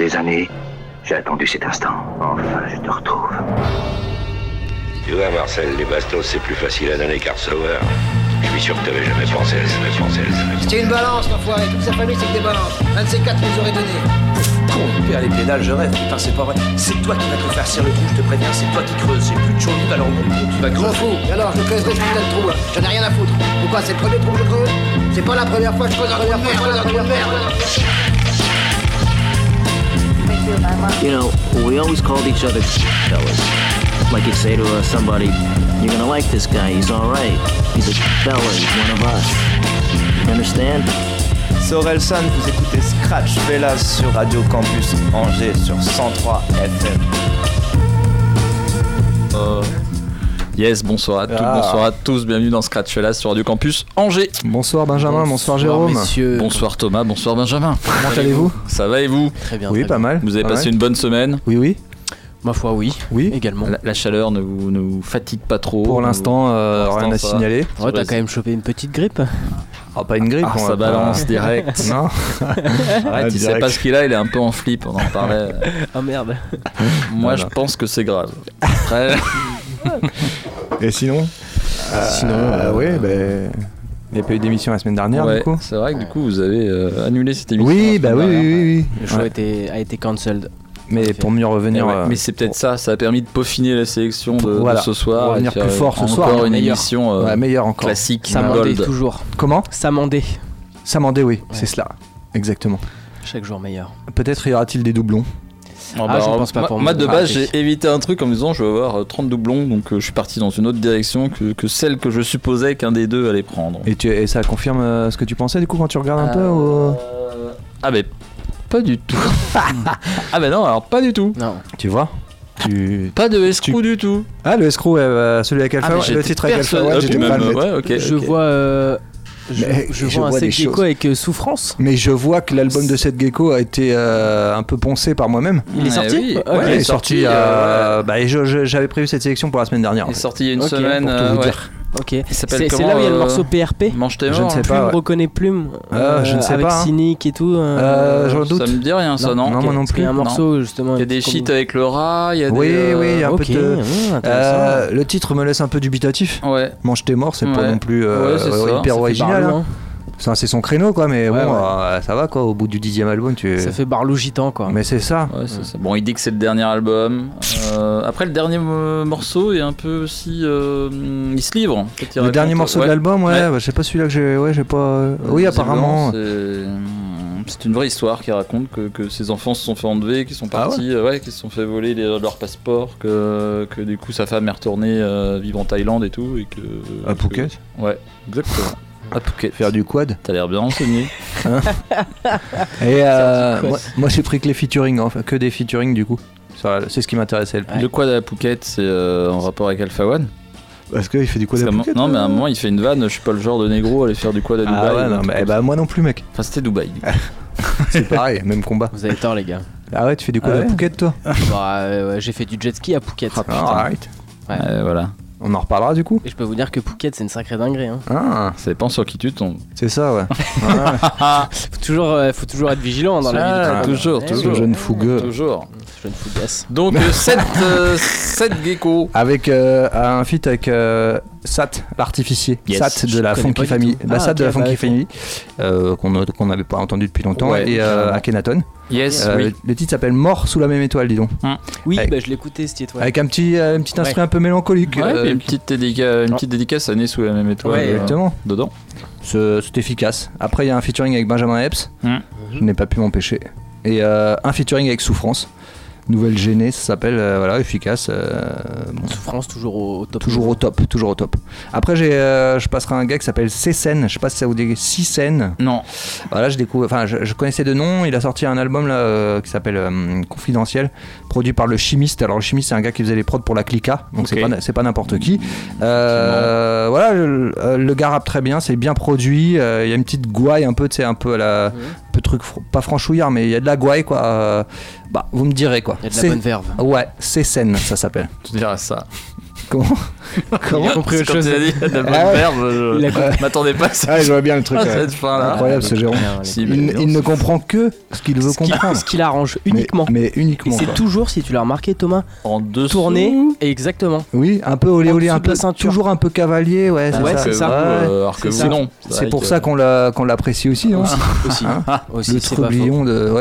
des années, j'ai attendu cet instant. Enfin, je te retrouve. Tu vois, Marcel, les bastos, c'est plus facile à donner qu'à recevoir. Je suis sûr que t'avais jamais pensé à jamais pensé à C'est une balance, l'enfoiré. Toute sa famille, c'est que des balances. Un de ces quatre nous aurait donné. Con, père les pédales, je rêve. Putain, c'est pas vrai. C'est toi qui vas te faire serrer le trou, je te préviens. C'est toi qui creuses. J'ai plus de chaud alors tu vas creuser. fous. Et alors, je creuserai ce putain de trou, là. J'en ai rien à foutre. Pourquoi C'est le premier trou que je creuse? C'est pas la première fois que je creuse trou de merde. je creuse trou de merde. You know, we always called each other fellas. Like you'd say to uh, somebody, you're gonna like this guy, he's alright. He's a fella, he's one of us. You understand? C'est Orelsan, vous écoutez Scratch Velas sur Radio Campus Angers sur 103 FM. Yes, bonsoir à toutes, Ah. bonsoir à tous, bienvenue dans Scratch Fellas sur Radio Campus Angers. Bonsoir Benjamin, bonsoir, Jérôme. messieurs. Bonsoir Thomas, bonsoir Benjamin. Comment allez-vous? Ça va et vous? Très bien. Oui, très pas bien. mal. Vous avez Pas passé mal. une bonne semaine? Oui, oui, Ma foi, oui. oui. Également. la, la chaleur ne vous, ne vous fatigue pas trop Pour l'instant, euh, rien à signaler. Ouais, t'as quand même chopé une petite grippe. Ah, pas une grippe. Ah, on ça balance direct. Non. Arrête, il sait pas ce qu'il a, il est un peu en flip, on en parlait. Ah merde. Moi, Voilà. je pense que c'est grave. Après, Et sinon Sinon, euh, euh, Oui, ben. Il n'y a pas eu d'émission la semaine dernière, ouais, du coup c'est vrai que du coup, vous avez euh, annulé cette émission. Oui, bah oui, dernière. oui, oui. Le show Ouais. a été, a été cancelled. Mais pour mieux Eh revenir. ouais, euh, mais c'est peut-être ça, ça a permis de peaufiner la sélection de, de Voilà. ce soir. et Revenir plus fort ce encore soir, une meilleur. émission euh, ouais, meilleur encore. classique, Samandé, gold. toujours. Comment Samandé. Samandé, oui, c'est cela. Exactement. Chaque jour meilleur. Peut-être y aura-t-il des doublons Ah Ah, je pense pas pour moi, moi. de Ah, base, j'ai évité un truc en me disant je vais avoir euh, 30 doublons, donc euh, je suis parti dans une autre direction que, que celle que je supposais qu'un des deux allait prendre. et, tu, et ça confirme euh, ce que tu pensais, du coup, quand tu regardes un peu Euh, ou- Ah, mais pas du tout. ah, bah non, alors pas du tout. Non. Tu vois tu... Pas de escroc du tout. Ah, le escroc, ouais, bah, celui avec Alpha Ah, le titre avec Alpha Ah, j'étais le mettre. ouais, ok. je vois. Je, Mais je je vois un vois des Seth Gecko avec euh, souffrance. Mais je vois que l'album de Seth Gecko a été euh, un peu poncé par moi-même. Il est sorti oui. Ouais, il est sorti. euh, euh, bah, J'avais prévu cette sélection pour la semaine dernière. Il est sorti il y a une semaine. pour tout euh, vous ouais. dire. Ok. C'est comment là où il y a le euh, morceau PRP. Mange tes Je ne sais hein. pas, Plume ouais. reconnaît Plume. Ah, je ne sais avec pas, hein. Cynic et tout. Euh, j'en doute. Ça me dit rien, ça, non Non, moi non Il y a un plus. morceau justement. Il y a des avec- shit avec le rat, il y a Oui, des. euh, oui, il y a un peu Ok, de. Euh, le titre me laisse un peu dubitatif. Ouais. Mange tes morts, c'est pas non plus euh, hyper Ça fait original. C'est son créneau, quoi, mais Ouais, bon, ouais. euh, ça va, quoi. Au bout du dixième album, tu. Ça fait barlou gitan quoi. Mais c'est ça. Ouais, c'est ça. Bon, il dit que c'est le dernier album. Euh, après, le dernier euh, morceau est un peu aussi. euh, il se livre. en fait, il Le raconte- dernier morceau ouais. de l'album, ouais, Ouais. bah, je sais pas celui-là que j'ai. Ouais, j'ai pas. Oui, apparemment. c'est- C'est une vraie histoire qui raconte que, que ses enfants se sont fait enlever, qu'ils sont Ah partis, euh, ouais, qu'ils se sont fait voler les- leur passeport, que, que du coup sa femme est retournée euh, vivre en Thaïlande et tout. Et que, À que- Phuket Ouais, exactement. À Phuket. Faire du quad. T'as l'air bien renseigné. Et euh, moi, j'ai pris que les featuring, enfin, que des featuring du coup. C'est ce qui m'intéressait le plus. Le quad à Phuket, c'est euh, en rapport avec Alpha One Parce qu'il fait du quad à Phuket, Non, mais à un euh moment, il fait une vanne. Je suis pas le genre de négro à aller faire du quad à Dubaï. Ah ouais, non, mais, eh bah, moi non plus, mec. Enfin, c'était Dubaï. C'est pareil, même combat. Vous avez tort les gars. Ah ouais, tu fais du quad Ah à Phuket, toi Bah, euh, ouais, J'ai fait du jet ski à Phuket. Ah, arrête. Ouais. Ouais, voilà. On en reparlera du coup. Et je peux vous dire que Phuket c'est une sacrée dinguerie. Hein. Ah, Ça dépend sur qui tu tombes. c'est ça, ouais. Faut toujours, euh, faut toujours être vigilant dans la vie. Toujours, Eh toujours. oui. jeune fougueux. Toujours. Jeune fougasse. Donc, 7 gecko. Avec euh, un feat avec euh, Sat, l'artificier. Yes, Sat de la Funky Family. Bah, Ah, Sat de la Funky bah. Family. euh, qu'on n'avait pas entendu depuis longtemps. Ouais, et euh. Akhenaton. Yes, Euh, oui. le, le titre s'appelle Mort sous la même étoile, dis donc. Oui, Avec- bah, je l'écoutais ce titre. ouais. Avec un petit, euh, un petit instrument Ouais. un peu mélancolique. Ouais, euh, une petite, dédica- une petite dédicace à Né sous la même étoile. Ouais, euh, Exactement. Dedans. Ce- C'est efficace. Après, il y a un featuring avec Benjamin Epps. Hmm. Je n'ai pas pu m'empêcher. Et euh, un featuring avec Souffrance. Nouvelle gênée, ça s'appelle. euh, voilà, efficace. euh, bon, Souffrance toujours au, au top. toujours au top, toujours au top. Après, j'ai, euh, je passerai un gars qui s'appelle Cécène. Je sais pas si ça vous dit Cécène. Non. Voilà, je découvre. Enfin, je, je connaissais de nom. Il a sorti un album là euh, qui s'appelle Confidentiel, produit par le Chimiste. Alors le Chimiste, c'est un gars qui faisait les prods pour la Clica, donc c'est Ok. pas c'est pas n'importe qui. Voilà, le, le gars rappe très bien, c'est bien produit. Il y a une petite gouaille un peu, tu sais, un peu à la, un peu truc fr- pas franchouillard, mais il y a de la gouaille quoi. Euh, bah, vous me direz quoi. Il y a de la C'est- bonne verve. Ouais, Cécène, ça s'appelle. Tu diras ça. Comment Il a compris autre chose. il a dit de bonne Ah a je m'attendais pas à ça. Ah, je vois bien le truc. ouais. cette fin-là. Incroyable ce Jérôme. Si, mais Il, ne comprend que ce qu'il veut Ce qui- comprendre. Ce qu'il arrange uniquement. Mais, uniquement. c'est toujours, si tu l'as remarqué, Thomas, en dessous. tourné. Exactement. Oui, un peu olé olé, un de la peu, toujours un peu cavalier, ouais. C'est ça. euh, que C'est vrai pour ça qu'on l'a- qu'on l'apprécie aussi, hein. Aussi. Hein Aussi, le trublion de.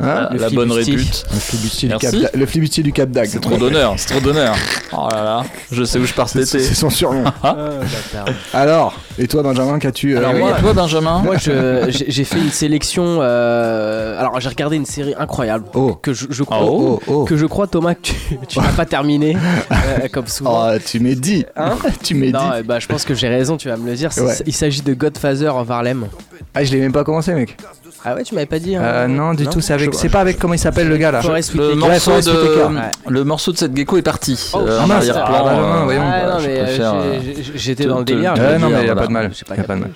Hein la, bonne répute. le flibustier du. Cap d'Ag- le flibustier du Cap d'Agde. C'est trop d'honneur, c'est trop d'honneur. Oh là là, je sais où je pars cet C'est été. c'est son surnom. Ah, bâtard. Alors, et toi, Benjamin, qu'as-tu euh, Alors, Et moi- toi, Benjamin Moi, je- j'ai fait une sélection. euh, Alors, j'ai regardé une série incroyable Oh. que je, je crois, Ah, Oh, oh. que je crois, Thomas, que tu, n'as pas terminé, euh, comme souvent. Oh, tu m'es dit. Hein tu m'es dit. non, ben, je pense que j'ai raison, tu vas me le dire. Ouais. Il s'agit de Godfather of Harlem. Ah, je l'ai même pas commencé, mec. Ah ouais, tu m'avais pas dit. hein Euh, non, du tout. C'est avec. C'est pas avec comment il s'appelle le gars là. Forest le morceau, Forest de. Ouais. le morceau de cette gecko est parti. Oh, Euh, ah mince, arrière-plan, ah bah, voyons. Ah, non, mais euh, j'ai- j'étais dans le délire. non, mais y a voilà. pas de mal. Je sais pas, Y a pas de mal.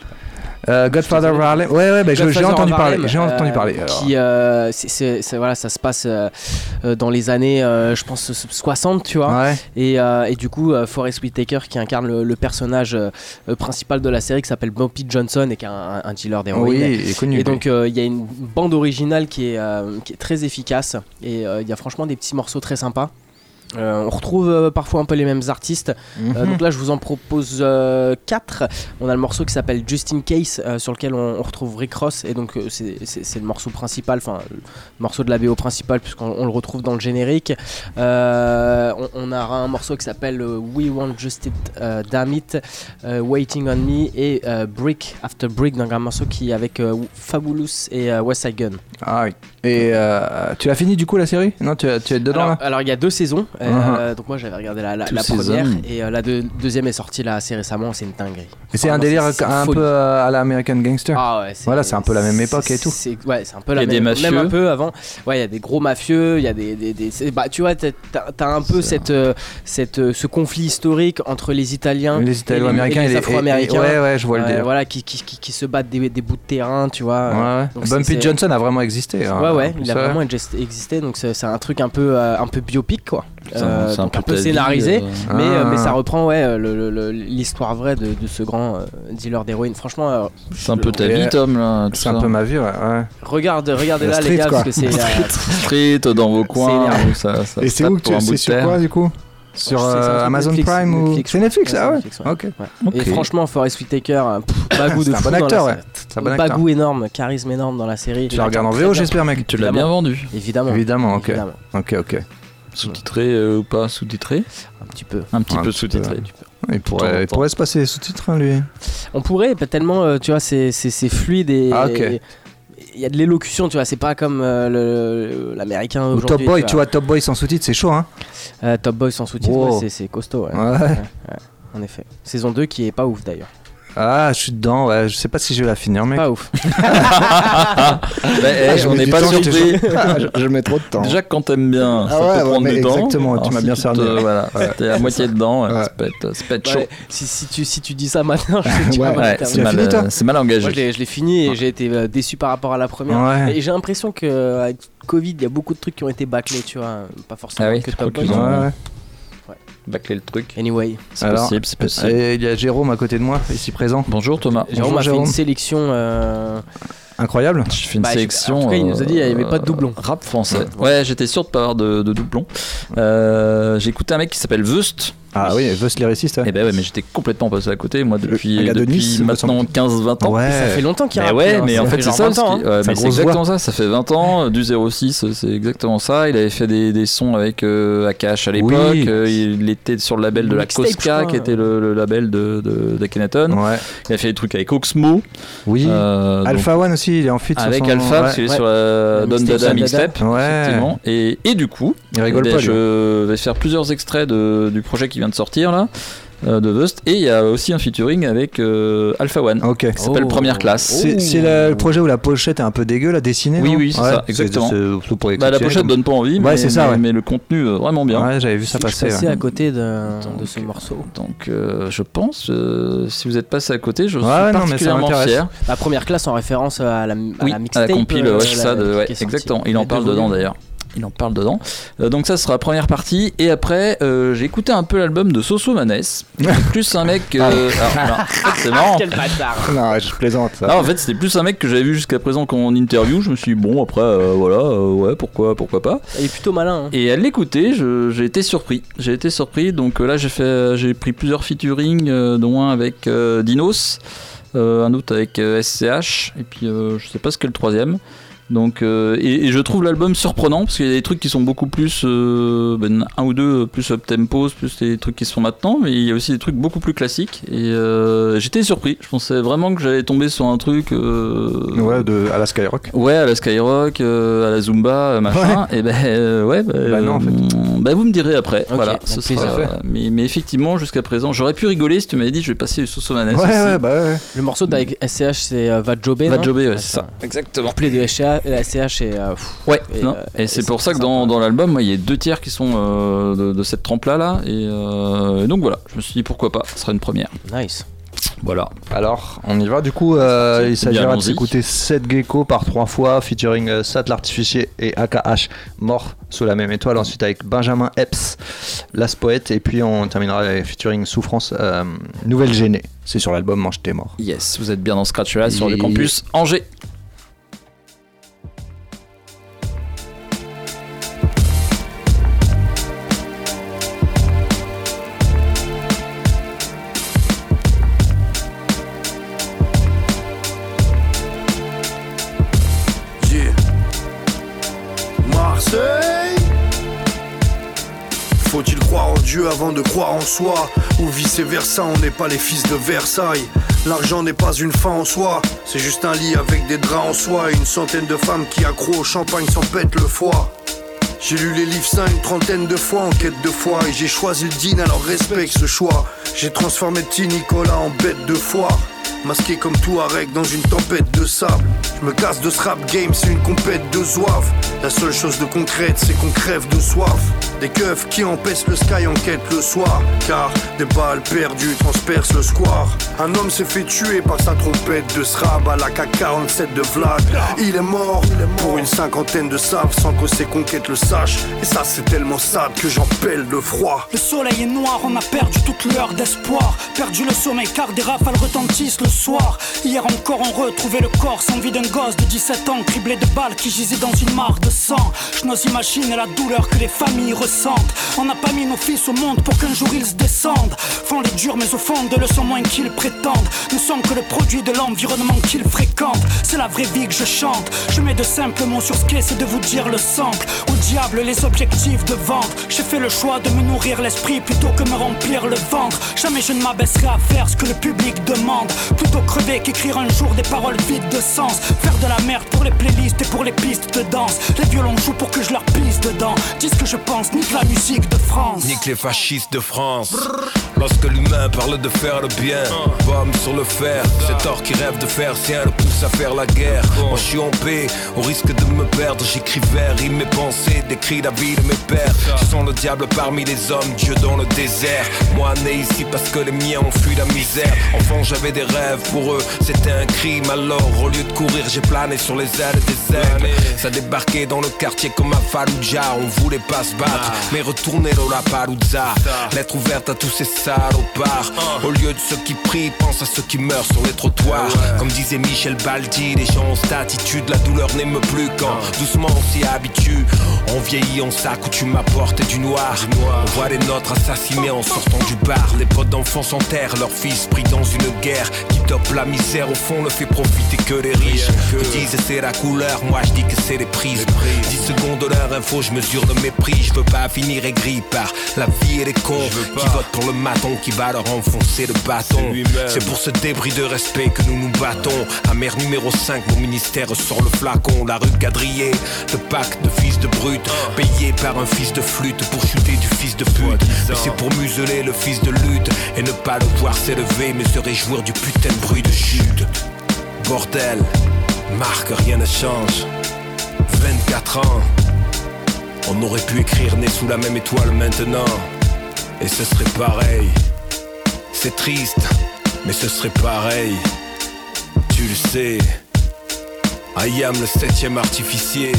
Euh, Godfather of Harlem. Ouais, ouais, bah, j'ai entendu parler. J'ai entendu euh, parler. Qui, euh, voilà, ça se passe dans les années, je pense, 60, tu vois. Ouais. Et, et du coup, Forrest Whitaker qui incarne le, le personnage principal de la série qui s'appelle Bumpy Johnson et qui est un, un dealer d'héroïne. Oui, connu. Et donc il y a une bande originale qui est, qui est très efficace et il y a franchement des petits morceaux très sympas. Euh, on retrouve euh, parfois un peu les mêmes artistes. Mhm. Euh, donc là, je vous en propose 4. On a le morceau qui s'appelle Just in Case, sur lequel on, on retrouve Rick Ross. Et donc, c'est- le morceau principal, enfin, le morceau de la BO principal, puisqu'on on le retrouve dans le générique. On, on a un morceau qui s'appelle We Want Just It, Damn It, Waiting on Me et Brick After Brick, donc un morceau qui est avec Fabulous et West Side Gun. Ah oui. Et tu l'as fini du coup la série? Non, tu, es dedans alors, là? alors, il y a deux saisons. Euh, Uh-huh. donc moi j'avais regardé la, la- la première et euh, la deux- deuxième est sortie là assez récemment. C'est une dinguerie. Et c'est un délire un folie. peu euh, à la American Gangster. Ah ouais, Voilà, c'est un peu la même époque et tout. c'est- Ouais, c'est un peu Il y la a des même mafieux. Même un peu avant. Ouais, il y a des gros mafieux, il y a des. des, bah, tu vois, t'as un peu cette, euh, cette, euh, ce conflit historique entre les Italiens les Italo-américains et et les les Afro-américains. Ouais, ouais, je vois le délire. voilà, qui, qui, qui, qui se battent des, des bouts de terrain, tu vois. Ouais, Bumpy Johnson a vraiment existé. hein, Ouais, ouais, il a vraiment exist- existé, donc c'est un truc un peu, un peu biopic, quoi. C'est Euh, un peu un peu ta vie, scénarisé, euh, mais, euh, mais Ah. ça reprend ouais, euh, l'histoire vraie de, de ce grand euh, dealer d'héroïne. Franchement, euh, C'est un peu ta vie, Tom, là. C'est un peu ma vie, ouais. ouais. regarde, regardez là, street, les gars, quoi. parce que c'est. Street dans vos coins. ça, ça Et c'est où c'est sur quoi du coup Sur euh, Amazon Netflix, Prime ou Netflix. Netflix, ah ouais. Netflix, ouais. Ok. Ouais. Et Ok. franchement, Forest Whitaker, pff, bagou de un fou bon acteur, ouais. C'est un bon acteur. Bagou énorme, charisme énorme dans la série. Tu la regardes en VO, j'espère, mec. Tu l'as bien vendu. Évidemment. Évidemment, ok. Évidemment. Ok, ok. Sous-titré euh, ou pas sous-titré Un petit peu. Un petit Un peu sous-titré. Il pourrait, il pourrait se passer les sous-titres, hein, lui. On pourrait, pas tellement, euh, tu vois, c'est fluide et. Ah, ok. Il y a de l'élocution, tu vois, c'est pas comme euh, l'américain Ou aujourd'hui. Top Boy, tu vois, Top Boy sans sous-titres, c'est chaud, hein. Euh, Top Boy sans sous-titres, Wow. ouais, c'est- c'est costaud, ouais. Ouais. en effet. Saison 2 qui est pas ouf d'ailleurs. Ah, je suis dedans, ouais. Je sais pas si je vais la finir, mec. Pas ouf. Bah, eh, on n'est du pas temps, surpris. Ah, je, je mets trop de temps. Déjà que quand t'aimes bien, Ah ça ouais, peut ouais, prendre du temps. exactement, tu m'as si bien te- cerné. Voilà, t'es à moitié dedans, Ouais. ça peut être, ça peut être chaud. Si, si, tu, si tu dis ça maintenant, c'est mal, euh, c'est mal Moi, engagé. je l'ai- je l'ai fini et j'ai été euh, déçu par rapport à la première. Ouais. Et j'ai l'impression que avec Covid, il y a beaucoup de trucs qui ont été bâclés, tu vois. Pas forcément Ah que Top crois Bâcler le truc. Anyway, C'est Alors, possible, c'est possible. Et il y a Jérôme à côté de moi, ici présent. Bonjour Thomas. Jérôme Bonjour, a fait Jérôme. une sélection. euh, Incroyable. Je fais une Bah, sélection. en tout cas, il nous a dit, il y avait euh, pas de doublon. Rap français. Ouais, j'étais sûr de pas avoir de, de doublon. Euh, J'ai écouté un mec qui s'appelle Vust. Ah oui, Vust lyriciste. Et ben ouais, mais j'étais complètement passé à côté, moi, depuis, de Nice, me maintenant semble. 15-20 ans. Ouais. Ça fait longtemps qu'il Mais rappe, ouais, hein, mais en fait, c'est ça. 20 ce ans, qui- hein. ouais, Sa mais c'est exactement ça. Ça fait 20 ans, du 06, c'est exactement ça. Il avait fait des, des sons avec euh, Akash à l'époque. Oui. Euh, il était sur le label de la Cosca, qui était le, le label de, de. Ouais. Il a fait des trucs avec Oxmo. Oui. euh, donc, Alpha One aussi, il est en feat avec son- Alpha, ouais. parce qu'il est ouais. sur la Don Dada mixtape. Ouais. effectivement. Et, et du coup, Il rigole eh ben, je vais faire plusieurs extraits de- du projet qui vient de sortir là, euh, de Vust. Et il y a aussi un featuring avec euh, Alpha One. Ok. qui s'appelle Oh. Première Classe. C'est la- le projet où la pochette est un peu dégueu, la dessinée Oui, oui, c'est ça, exactement. Bah, la pochette comme- donne pas envie, Ouais, mais, c'est ça, mais- ouais. mais le contenu euh, vraiment bien. Ouais, j'avais vu ça passer. à côté de, Donc, de ce morceau. Donc euh, je pense, euh, si vous êtes passé à côté, je Ouais, suis non, particulièrement fier. La première classe en référence à la, à Oui, la à mixtape. la compile, euh, ça, de- exactement. Il en parle dedans d'ailleurs. Il en parle dedans. Euh, donc ça sera la première partie. Et après, euh, j'ai écouté un peu l'album de Soso Manes. Plus un mec. euh, alors, alors, en fait, c'est marrant. Quel bâtard. Non, je plaisante. Ça. Ah, en fait, c'était plus un mec que j'avais vu jusqu'à présent qu'en interview. Je me suis dit, bon, après, euh, voilà, euh, ouais, pourquoi, pourquoi pas. Il est plutôt malin. hein. Et à l'écouter, je- j'ai été surpris. J'ai été surpris. Donc euh, là, j'ai fait, j'ai pris plusieurs featuring, euh, dont un avec euh, Dinos, euh, un autre avec euh, SCH, et puis euh, je sais pas ce qu'est le troisième. Donc euh, et, et je trouve l'album surprenant parce qu'il y a des trucs qui sont beaucoup plus euh, ben, un ou deux plus up tempo, plus les trucs qui se font maintenant, mais il y a aussi des trucs beaucoup plus classiques. Et euh, j'étais surpris. Je pensais vraiment que j'allais tomber sur un truc. euh, Ouais, de, à la Skyrock. Ouais, à la Skyrock, euh, à la Zumba, euh, machin. Et ben euh, ouais, bah, Bah non, en fait. euh, bah, vous me direz après. Voilà, ce sera- mais, mais effectivement, jusqu'à présent, j'aurais pu rigoler si tu m'avais dit je vais passer du Soso Manes. Ouais, ouais, bah ouais. Le morceau avec SCH, c'est euh, Va Jobé. Va non Jobé, ouais, Ouais, c'est ça. Exactement. Couplet de SCH, la SCH et. euh, pff, Ouais, Et, non. euh, et et c'est pour ça que dans, dans l'album, moi, il y a deux tiers qui sont euh, de, de cette trempe-là. Là, et euh, donc voilà, je me suis dit pourquoi pas, ce sera une première. Nice. Voilà. Alors, on y va. Du coup, euh, il s'agira de s'écouter 7 Gecko par 3 fois, featuring euh, Sat l'artificier et AKH, mort sous la même étoile. Ensuite, avec Benjamin Epps, Las Poète. Et puis, on terminera avec featuring Souffrance, euh, Nouvelle Gênée. C'est sur l'album Mange tes morts. Yes, vous êtes bien dans Scratch là sur le Et- campus Angers. De croire en soi Ou vice versa, on n'est pas les fils de Versailles. L'argent n'est pas une fin en soi C'est juste un lit avec des draps en soie Et une centaine de femmes qui accro au champagne s'en pètent le foie. J'ai lu les livres saints une trentaine de fois en quête de foi Et j'ai choisi le din alors respecte ce choix. J'ai transformé petit Nicolas en bête de foire Masqué comme tout Arek dans une tempête de sable. Je me casse de ce rap game, c'est une compète de zouave. La seule chose de concrète, c'est qu'on crève de soif Des keufs qui empêchent le sky en quête le soir Car des balles perdues transpercent le square Un homme s'est fait tuer par sa trompette de srab à la K47 de Vlad Il est mort pour une cinquantaine de saves sans que ses conquêtes le sachent Et ça c'est tellement sad que j'en pèle de froid Le soleil est noir, on a perdu toute l'heure d'espoir. Perdu le sommeil car des rafales retentissent le soir. Hier encore, on retrouvait le corps sans vie d'un gosse de 17 ans, criblé de balles qui gisait dans une mare de sang. Je n'ose imaginer la douleur que les familles On n'a pas mis nos fils au monde pour qu'un jour ils se descendent. Font les durs, mais au fond de le sont moins qu'ils prétendent. Nous sommes que le produit de l'environnement qu'ils fréquentent. C'est la vraie vie que je chante. Je mets de simples mots sur ce qu'est, c'est de vous dire le sample. Au diable, les objectifs de vente. J'ai fait le choix de me nourrir l'esprit plutôt que me remplir le ventre. Jamais je ne m'abaisserai à faire ce que le public demande. Plutôt crever qu'écrire un jour des paroles vides de sens. Faire de la merde pour les playlists et pour les pistes de danse. Les violons jouent pour que je leur pisse dedans. Dis ce que je pense, nique la musique de France. Nique les fascistes de France. Lorsque l'humain parle de faire le bien, bombe sur le fer. Cet or qui rêve de faire sien le pousse à faire la guerre. Moi je suis en paix, au risque de me perdre. J'écris vers, rime mes pensées, décris la vie de mes pères. Je sens le diable parmi les hommes, Dieu dans le désert. Moi né ici parce que les miens ont fui la misère. Enfant j'avais des rêves, pour eux c'était un crime. Alors au lieu de courir, j'ai plané sur les ailes des aigles. Ça débarquait dans le quartier comme à Fallujah. On voulait pas se battre, mais retourner dans la Palouza. Lettre ouverte à tous ces salopards. Au lieu de ceux qui prient, pense à ceux qui meurent sur les trottoirs. Comme disait Michel Baldi, les gens ont cette attitude. La douleur n'aime plus quand doucement on s'y habitue. On vieillit, on s'accoutume à porter du noir. On voit les nôtres assassinés en sortant du bar. Les potes d'enfants s'enterrent, leur fils pris dans une guerre qui dope la misère. Au fond, ne fait profiter que les riches. Ils disent c'est la couleur, moi je dis que c'est les prises. 10 secondes de leur info, je mesure le mépris. Je veux pas finir aigri par la vie et les cons qui votent pour le maton qui va leur enfoncer le bâton. C'est pour ce débris de respect que nous nous battons. Amère numéro 5, mon ministère sort le flacon. La rue quadrillée, le pacte de fils de brute. Payé par un fils de flûte pour chuter du fils de pute. Mais c'est pour museler le fils de lutte et ne pas le voir s'élever, mais se réjouir du putain de bruit de chute. Bordel, Marc, rien ne change. 24 ans, on aurait pu écrire né sous la même étoile maintenant. Et ce serait pareil. C'est triste, mais ce serait pareil. Tu le sais. I am le septième artificier.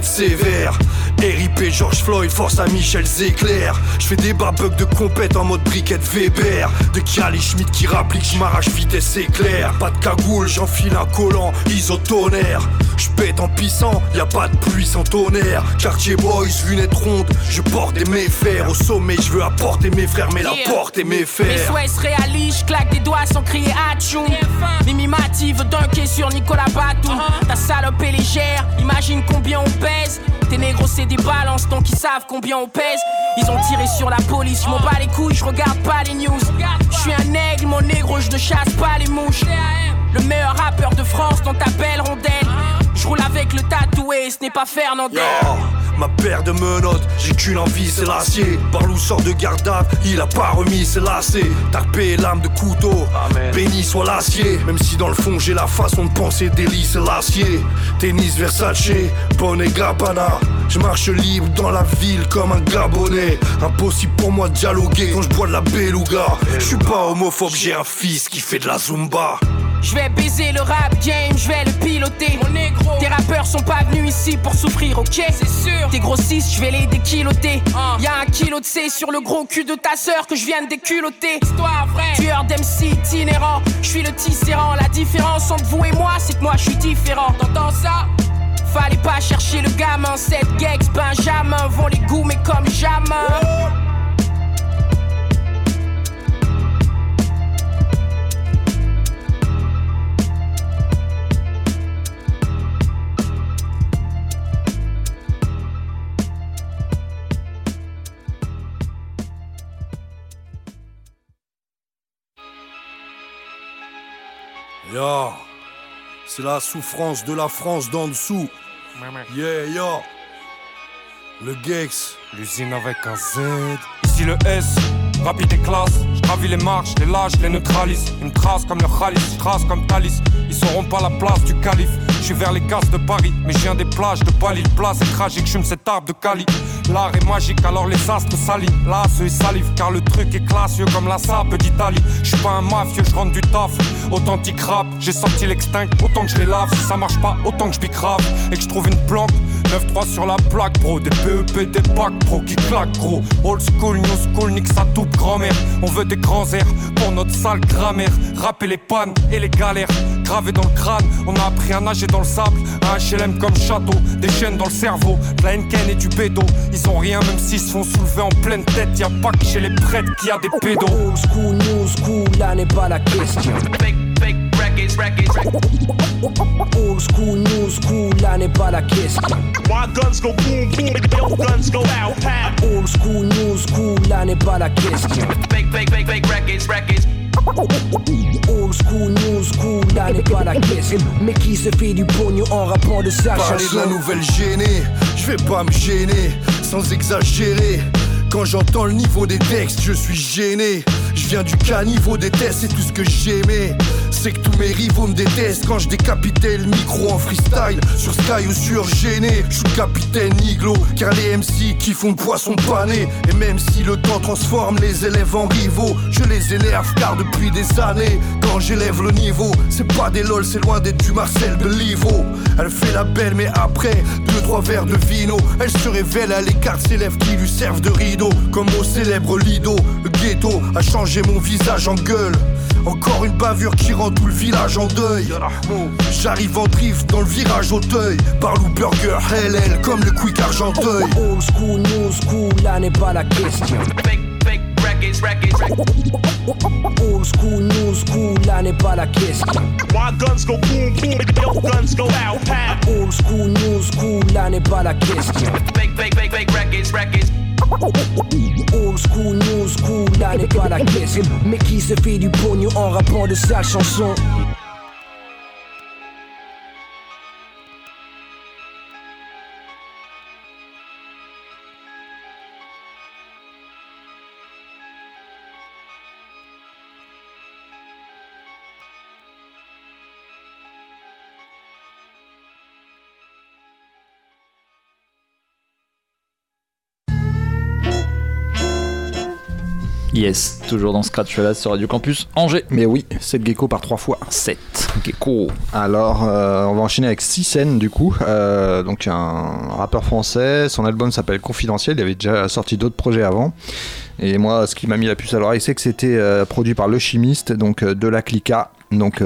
Par une Floyd, force à Michel Zéclair. Je fais des barbugs de compète en mode briquette Weber. De Kali Schmidt qui rapplique, je m'arrache vitesse éclair. Pas de cagoule, j'enfile un collant, isotonnerre. Je pète en pissant, y a pas de pluie sans tonnerre. Quartier Boys, lunettes rondes, je porte des méfers. Au sommet, je veux apporter mes frères, mais la Yeah. porte est mes Mes fers. souhaits se réalisent, je claque des doigts sans crier atchoum. Mimi Mati veut dunker sur Nicolas Batum. Ta salope est légère, imagine combien on pèse. Tes négros c'est des balances, donc ils savent combien on pèse. Ils ont tiré sur la police, je m'en bats les couilles, je regarde pas les news. Je suis un aigle, mon négro, je ne chasse pas les mouches. Le meilleur rappeur de France dans ta belle rondelle. Je roule avec le tatoué, ce n'est pas Fernandel. Ma paire de menottes, j'ai qu'une envie, c'est l'acier. Barlou sort de garde il a pas remis ses lacets. Tapé lame de couteau, béni soit l'acier. Même si dans le fond j'ai la façon de penser délice, c'est l'acier. Tennis Versace, bonnet Gabbana. Je marche libre dans la ville comme un Gabonais. Impossible pour moi de dialoguer quand je bois de la beluga. Je suis pas homophobe, j'ai un fils qui fait de la zumba. Je vais baiser le rap game, je vais le piloter. Mon négro. Tes rappeurs sont pas venus ici pour souffrir, ok? C'est sûr. Tes grossistes, je vais les déquiloter. Y'a un kilo de C sur le gros cul de ta sœur que je viens de déculoter. Histoire vraie. Tueur d'MC itinérant. Je suis le tisserand. La différence entre vous et moi, c'est que moi je suis différent. T'entends ça? Fallait pas chercher le gamin. Cette gex, Benjamin vont les goûts, mais comme jamais. Yo, c'est la souffrance de la France d'en dessous. Yeah, yo. Le Gex. L'usine avec un Z. Ici le S, rapide et classe. Je gravis les marches, les lâches, les neutralise. Une trace comme le Khalis, je trace comme Thalys. Ils sauront pas la place du calife. Je suis vers les casses de Paris, mais je viens des plages de Bali. Le plat c'est tragique, je cet arbre de Cali. L'art est magique, alors les astres salivent. Là, ceux salivent, car le truc est classieux comme la sable d'Italie. Je suis pas un mafieux, je rentre du taf. Authentique rap, j'ai sorti l'extinct. Autant que je les lave, si ça marche pas, autant que je grave. Et que je trouve une planque. 9-3 sur la plaque, bro. Des PEP, des packs, bro, qui claquent, gros. Old school, new school, nique sa toute grand-mère. On veut des grands airs pour notre sale grammaire. Rapper les pannes et les galères. Gravés dans le crâne, on a appris à nager dans le sable. Un HLM comme château, des chaînes dans le cerveau. De la Henken et du bédo. Ils ont rien, même s'ils se font soulever en pleine tête. Y a pas que chez les prêtres qu'il y a des pédos. Old school, new school, là n'est pas la question. Old school, new school, là n'est pas la question. My guns go boom boom, your guns go out? Old school, new school, là n'est pas la question. Fake fake fake fake records records. Old school, new school, là n'est pas la question. Mais qui se fait du pognon en rapport de Parler de la nouvelle gênée, je vais pas me gêner, sans exagérer. Quand j'entends le niveau des textes, je suis gêné. Je viens du caniveau des tests, c'est tout ce que j'aimais. C'est que tous mes rivaux me détestent quand je décapitais le micro en freestyle. Sur Sky ou sur Gêné, je suis capitaine Niglo. Car les MC qui font poisson pané. Et même si le temps transforme les élèves en rivaux, je les énerve car depuis des années, quand j'élève le niveau, c'est pas des lol, c'est loin d'être du Marcel de Livo. Elle fait la belle, mais après, deux, trois verres de vino, elle se révèle à l'écart ses lèvres qui lui servent de rideau. Comme au célèbre Lido, le ghetto a changé mon visage en gueule. Encore une bavure qui rend tout le village en deuil. J'arrive en drift dans le virage au deuil. Parlou Burger, LL comme le quick argenteuil. Old school, new school, là n'est pas la question. Old school, new school, là n'est pas la question. My guns go boom boom, your guns go out. Old school, new school, là n'est pas la question. Fake fake fake fake records records. Old school, new school, là n'est pas la question. Mais qui se fait du pognon en rapport de sa chanson Yes, toujours dans Scratch là sur Radio Campus Angers. Mais oui, 7 gecko par 3 fois. 7 gecko. Alors, euh, on va enchaîner avec 6 scènes du coup. Euh, donc, un rappeur français, son album s'appelle Confidentiel. Il avait déjà sorti d'autres projets avant. Et moi, ce qui m'a mis la puce à l'oreille, c'est que c'était euh, produit par Le Chimiste, donc de la Clica. Donc,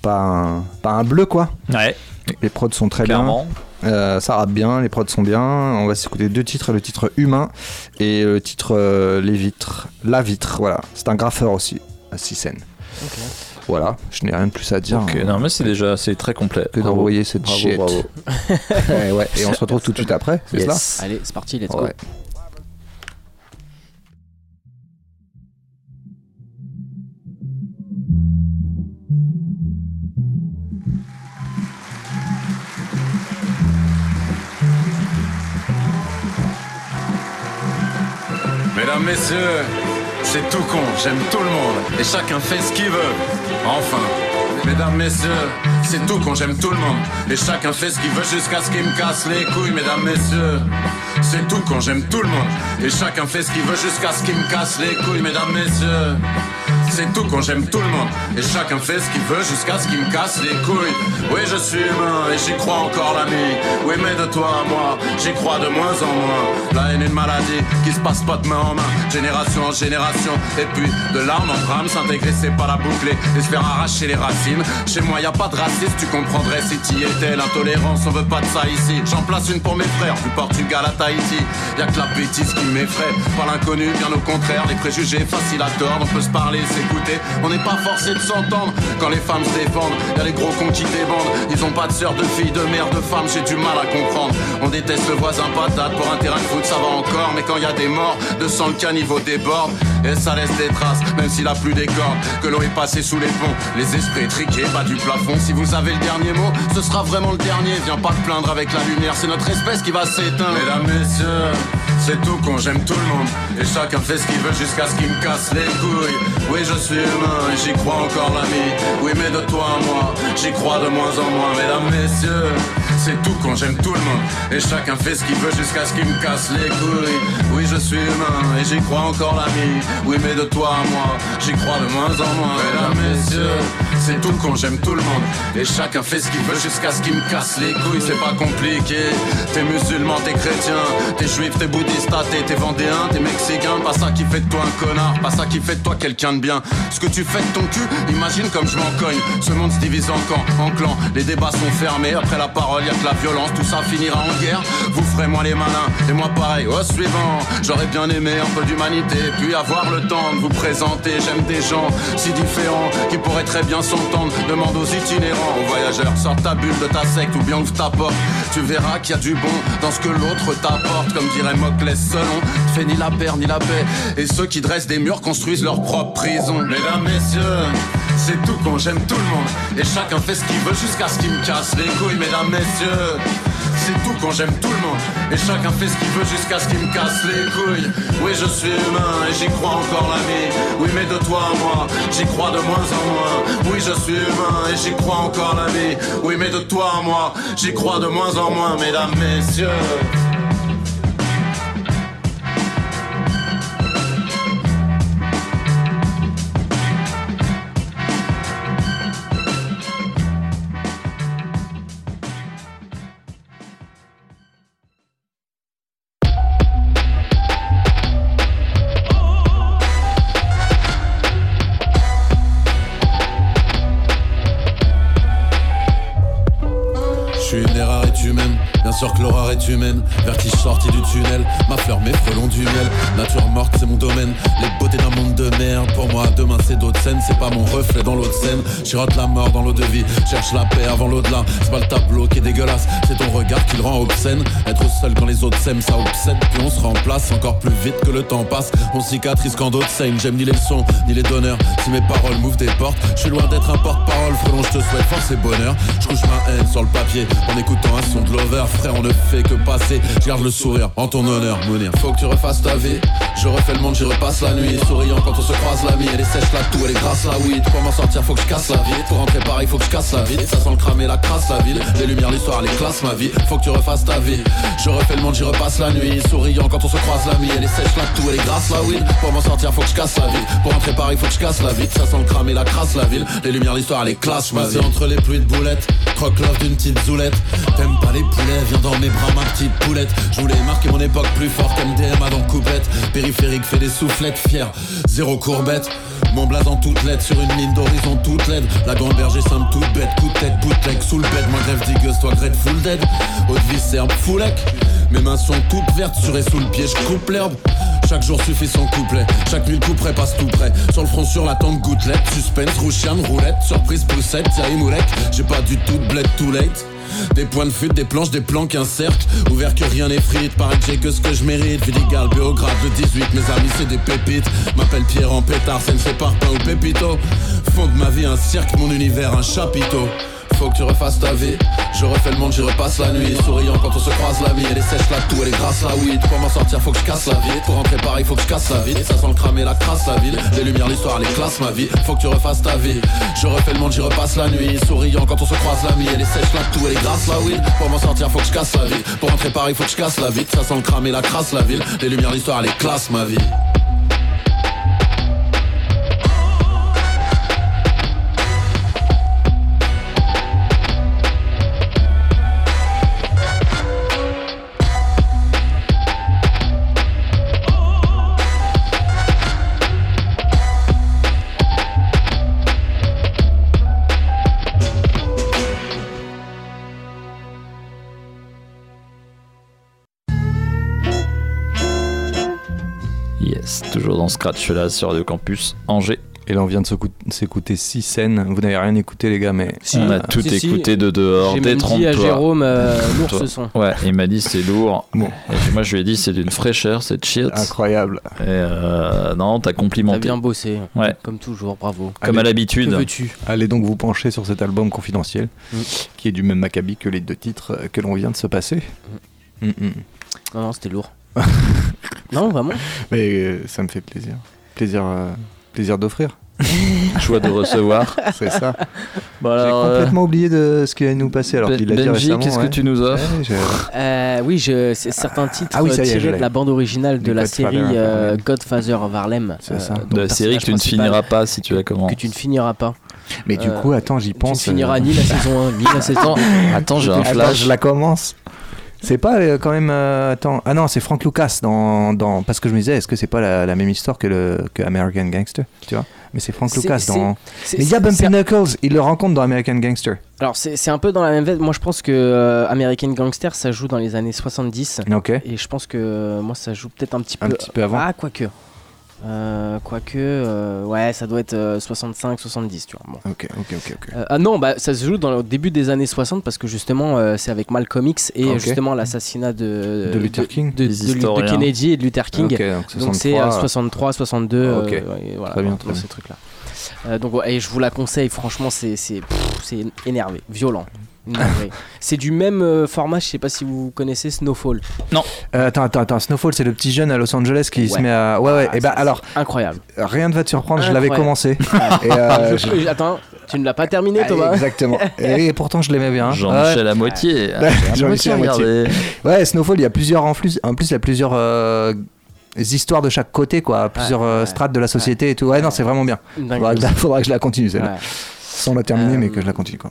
pas, un, pas un bleu quoi. Ouais. Les prods sont très Clairement. bien. Euh, ça rappe bien, les prods sont bien. On va s'écouter deux titres, le titre Humain et le titre euh, Les Vitres. La Vitre, voilà. C'est un graffeur aussi, à 6 scènes. Voilà, je n'ai rien de plus à dire. Ok, non mais c'est déjà c'est très complet. Que d'envoyer cette Bravo, shit. bravo. Ouais, ouais. Et on se retrouve tout de suite après, c'est Yes. cela Allez, c'est parti, let's go. Ouais. Messieurs, c'est tout con, j'aime tout le monde et chacun fait ce qu'il veut. Enfin, mesdames, messieurs, c'est tout con, j'aime tout le monde et chacun fait ce qu'il veut jusqu'à ce qu'il me casse les couilles. Mesdames, messieurs, c'est tout con, j'aime tout le monde et chacun fait ce qu'il veut jusqu'à ce qu'il me casse les couilles. Mesdames, messieurs, c'est tout con, j'aime tout le monde et chacun fait ce qu'il veut jusqu'à ce qu'il me casse les couilles. Oui, je suis humain et j'y crois encore l'ami. Oui, mais de toi à moi, j'y crois de moins en moins. La haine est une maladie qui se passe pas de main en main, génération en génération. Et puis, de larmes en drame, s'intégrer c'est pas la boucler et se faire arracher les racines. Chez moi, y a pas de racisme, tu comprendrais si t'y étais. L'intolérance, on veut pas de ça ici. J'en place une pour mes frères, du Portugal à Tahiti. Y a que la bêtise qui m'effraie, pas l'inconnu, bien au contraire. Les préjugés faciles à tordre, on peut se parler, On n'est pas forcé de s'entendre quand les femmes se défendent. Y a les gros cons qui débandent, ils ont pas de sœur, de fille, de mère, de femme, j'ai du mal à comprendre. On déteste le voisin patate pour un terrain de foot, ça va encore. Mais quand y a des morts, de sang le caniveau déborde. Et ça laisse des traces, même s'il a plus des cordes. Que l'eau est passée sous les ponts, les esprits triqués, bas du plafond. Si vous avez le dernier mot, ce sera vraiment le dernier. Viens pas te plaindre avec la lumière, c'est notre espèce qui va s'éteindre. Mesdames, messieurs, c'est tout con, j'aime tout le monde. Et chacun fait ce qu'il veut jusqu'à ce qu'il me casse les couilles. Oui, je suis humain et j'y crois encore l'ami. Oui, mais de toi à moi, j'y crois de moins en moins. Mesdames, messieurs, c'est tout con, j'aime tout le monde. Et chacun fait ce qu'il veut jusqu'à ce qu'il me casse les couilles. Oui, je suis humain et j'y crois encore l'ami. Oui, mais de toi à moi, j'y crois de moins en moins. Mesdames, messieurs, c'est tout con, j'aime tout le monde. Et chacun fait ce qu'il veut jusqu'à ce qu'il me casse les couilles. C'est pas compliqué. T'es musulman, t'es chrétien, t'es juif, t'es bouddhiste, athée, t'es vendéen, t'es mexicain. Pas ça qui fait de toi un connard, pas ça qui fait de toi quelqu'un de bien. Ce que tu fais de ton cul, imagine comme je m'en cogne. Ce monde se divise en camp, en clan. Les débats sont fermés. Après la parole, y a que la violence. Tout ça finira en guerre. Vous ferez moi les malins et moi pareil. Au suivant, j'aurais bien aimé un peu d'humanité, puis avoir le temps de vous présenter. J'aime des gens si différents qui pourraient très bien s'entendre. Demande aux itinérants, aux voyageurs, sors ta bulle de ta secte ou bien ouvre ta porte. Tu verras qu'il y a du bon dans ce que l'autre t'apporte. Comme dirait Moclès, seul on fait ni la paix ni la paix. Et ceux qui dressent des murs construisent leur propre prison. Mesdames, messieurs, c'est tout con, j'aime tout le monde. Et chacun fait ce qu'il veut jusqu'à ce qu'il me casse les couilles, mesdames, messieurs. C'est tout quand j'aime tout le monde Et chacun fait ce qu'il veut jusqu'à ce qu'il me casse les couilles Oui je suis humain et j'y crois encore l'ami Oui mais de toi à moi J'y crois de moins en moins Oui je suis humain et j'y crois encore l'ami Oui mais de toi à moi J'y crois de moins en moins Mesdames, messieurs scène. Chirote la mort dans l'eau de vie, cherche la paix avant l'au-delà. C'est pas le tableau qui est dégueulasse, c'est ton regard qui le rend obscène. Être seul quand les autres s'aiment, ça obsède. Puis on se remplace encore plus vite que le temps passe. On cicatrise quand d'autres saignent. J'aime ni les leçons, ni les donneurs. Si mes paroles m'ouvrent des portes, je suis loin d'être un porte-parole. Frelon, je te souhaite force et bonheur. Je couche ma haine sur le papier en écoutant un son de lover. Frère, on ne fait que passer. Je garde le sourire en ton honneur, Mounir. Faut que tu refasses ta vie. Je refais le monde, j'y repasse la nuit. Souriant quand on se croise la vie Elle est sèche la tout, elle est grasse la weed Pour m'en sortir faut que je casse la vie Pour rentrer pareil faut que je casse la Ça sent le cramer la crasse la ville. Les lumières, l'histoire, les classes ma vie. Faut que tu refasses ta vie. Je refais le monde, j'y repasse la nuit. Souriant quand on se croise la vie Elle est sèche la tout, elle est grasse la weed. Pour m'en sortir faut que je casse la vie. Pour rentrer pareil faut que je casse la vie. Ça sent le cramer la crasse la ville. Les lumières, l'histoire, les classes ma vie. Entre les pluies de boulettes Croque love d'une petite zoulette. T'aimes pas les poulets, viens dans mes bras ma petite poulette. Je voulais marquer mon époque plus fort qu'MDMA dans coupette. Périphérique fait des soufflettes fier. Zéro courbette mon blaze en toutes lettres sur une ligne d'horizon toute laide La grande berger simple toute bête, coup de tête, bootleg sous le bed Moi grève digueuse, toi full dead Haute vie serbe, foulec Mes mains sont toutes vertes, sur et sous le pied, je coupe l'herbe chaque jour suffit son couplet, chaque nuit le couperet passe tout près. Sur le front, sur la tente gouttelette, suspense, rouchiane, roulette, surprise, poussette, Thierry Moulek. J'ai pas du tout de bled too late. Des points de fuite, des planches, des planques, un cercle Ouvert que rien n'effrite, paraît que j'ai que ce que je mérite. Vidigal, Beograd, le 18, mes amis c'est des pépites. M'appelle Pierre en pétard, ça ne fait pas ou pépito. Fond de ma vie un cirque, mon univers un chapiteau faut que tu refasses ta vie. Je refais le monde, j'y repasse la nuit. Souriant quand on se croise la vie. Elle est sèche la tout, elle est grasse la weed. Pour m'en sortir, faut que je casse la vie. Pour rentrer pareil, faut que je casse la vie. Ça sent le cramer, la crasse la ville. Les lumières, l'histoire, les classes ma vie. Faut que tu refasses ta vie. Je refais le monde, j'y repasse la nuit. Souriant quand on se croise la vie. Elle est sèche la tout, elle est grasse la weed. Pour m'en sortir, faut que je casse la vie. Pour rentrer pareil, faut que je casse la vie. Ça sent le cramer, la crasse la ville. Les lumières, l'histoire, les classes ma vie. Dans Scratch là sur Radio Campus Angers. Et là, on vient de s'écouter six scènes. Vous n'avez rien écouté, les gars, mais on a tout si, si. écouté de dehors. J'ai même dit à Jérôme, euh, lourd ce son. Ouais, il m'a dit c'est lourd. Et moi, je lui ai dit c'est d'une fraîcheur, c'est shit. Incroyable. Et euh, non, t'as complimenté. T'as bien bossé. Ouais. Comme toujours, bravo. Comme à l'habitude. Que veux-tu? Allez donc vous pencher sur cet album confidentiel, Mm. qui est du même Maccabi que les deux titres euh, que l'on vient de se passer. Mm, mm. Non, non, c'était lourd. non, vraiment Mais euh, ça me fait plaisir. Plaisir, euh, plaisir d'offrir. Choix de recevoir. C'est ça. Bon, J'ai alors, euh, complètement oublié de ce qu'il allait nous passer alors Ben- qu'il l'a dit Benji, récemment. qu'est-ce que ouais. tu nous offres Ouais, je- Euh, oui, je, c'est certains titres Ah oui, ça y est, je tirés l'ai. de la bande originale de la Godfather série of euh, Harlem. Godfather of Harlem. C'est ça. dont de le la série que tu ne finiras pas si tu la commences. Que tu ne finiras pas. Mais du Euh, coup, attends, j'y Tu pense. ne finiras euh, ni la saison 1, ni la saison Attends, j'ai un Attends, flash. je la commence. C'est pas euh, quand même. euh, attends. Ah non, c'est Frank Lucas dans, dans. Parce que je me disais, est-ce que c'est pas la, la même histoire que, le, que American Gangster Tu vois? Mais c'est Frank Lucas dans. Mais il y a Bumpy Knuckles, il le rencontre dans American Gangster. Alors, c'est un peu dans la même veine. Moi, je pense que euh, American Gangster, ça joue dans les années 70. Ok. Et je pense que moi, ça joue peut-être un petit peu. Un petit peu avant. Ah, quoique. Euh, quoique, euh, ouais, ça doit être euh, 65, 70, tu vois. Bon. Ok, ok, ok, ok. Euh, ah non, bah, ça se joue dans le début des années 60 parce que justement, euh, c'est avec Malcolm X et Ok. justement l'assassinat de, De Luther King de, de- de historiens. Kennedy et de Luther King. Ok, donc c'est 63, euh, 63, 62. Ok. euh, ouais, voilà, Très bien, dans très bien. ces trucs-là. Euh, donc, ouais, et je vous la conseille, franchement, c'est c'est pff, c'est énervé, violent. Énervé. c'est du même euh, format, je sais pas si vous connaissez Snowfall. Euh, attends, attends, attends. Snowfall, c'est le petit jeune à Los Angeles qui se met à. Ouais, ouais. Ah, et bah ça, alors, Incroyable. rien ne va te surprendre, je l'avais commencé. Ouais. Et, euh, je- Attends, tu ne l'as pas terminé, Ah, Thomas Exactement. Et, pourtant, je l'aimais bien. Jean-Michel Ouais. à moitié. Ah, Jean-Michel à moitié. Ouais, Snowfall, il y a plusieurs en plus. En plus, il y a plusieurs euh, histoires de chaque côté, quoi. Plusieurs ouais. strates de la société et tout. Ouais, non, c'est vraiment bien. Faudra que, je la- faudra que je la continue, celle-là. Ouais. Sans la terminer, Euh, mais que je la continue, quoi.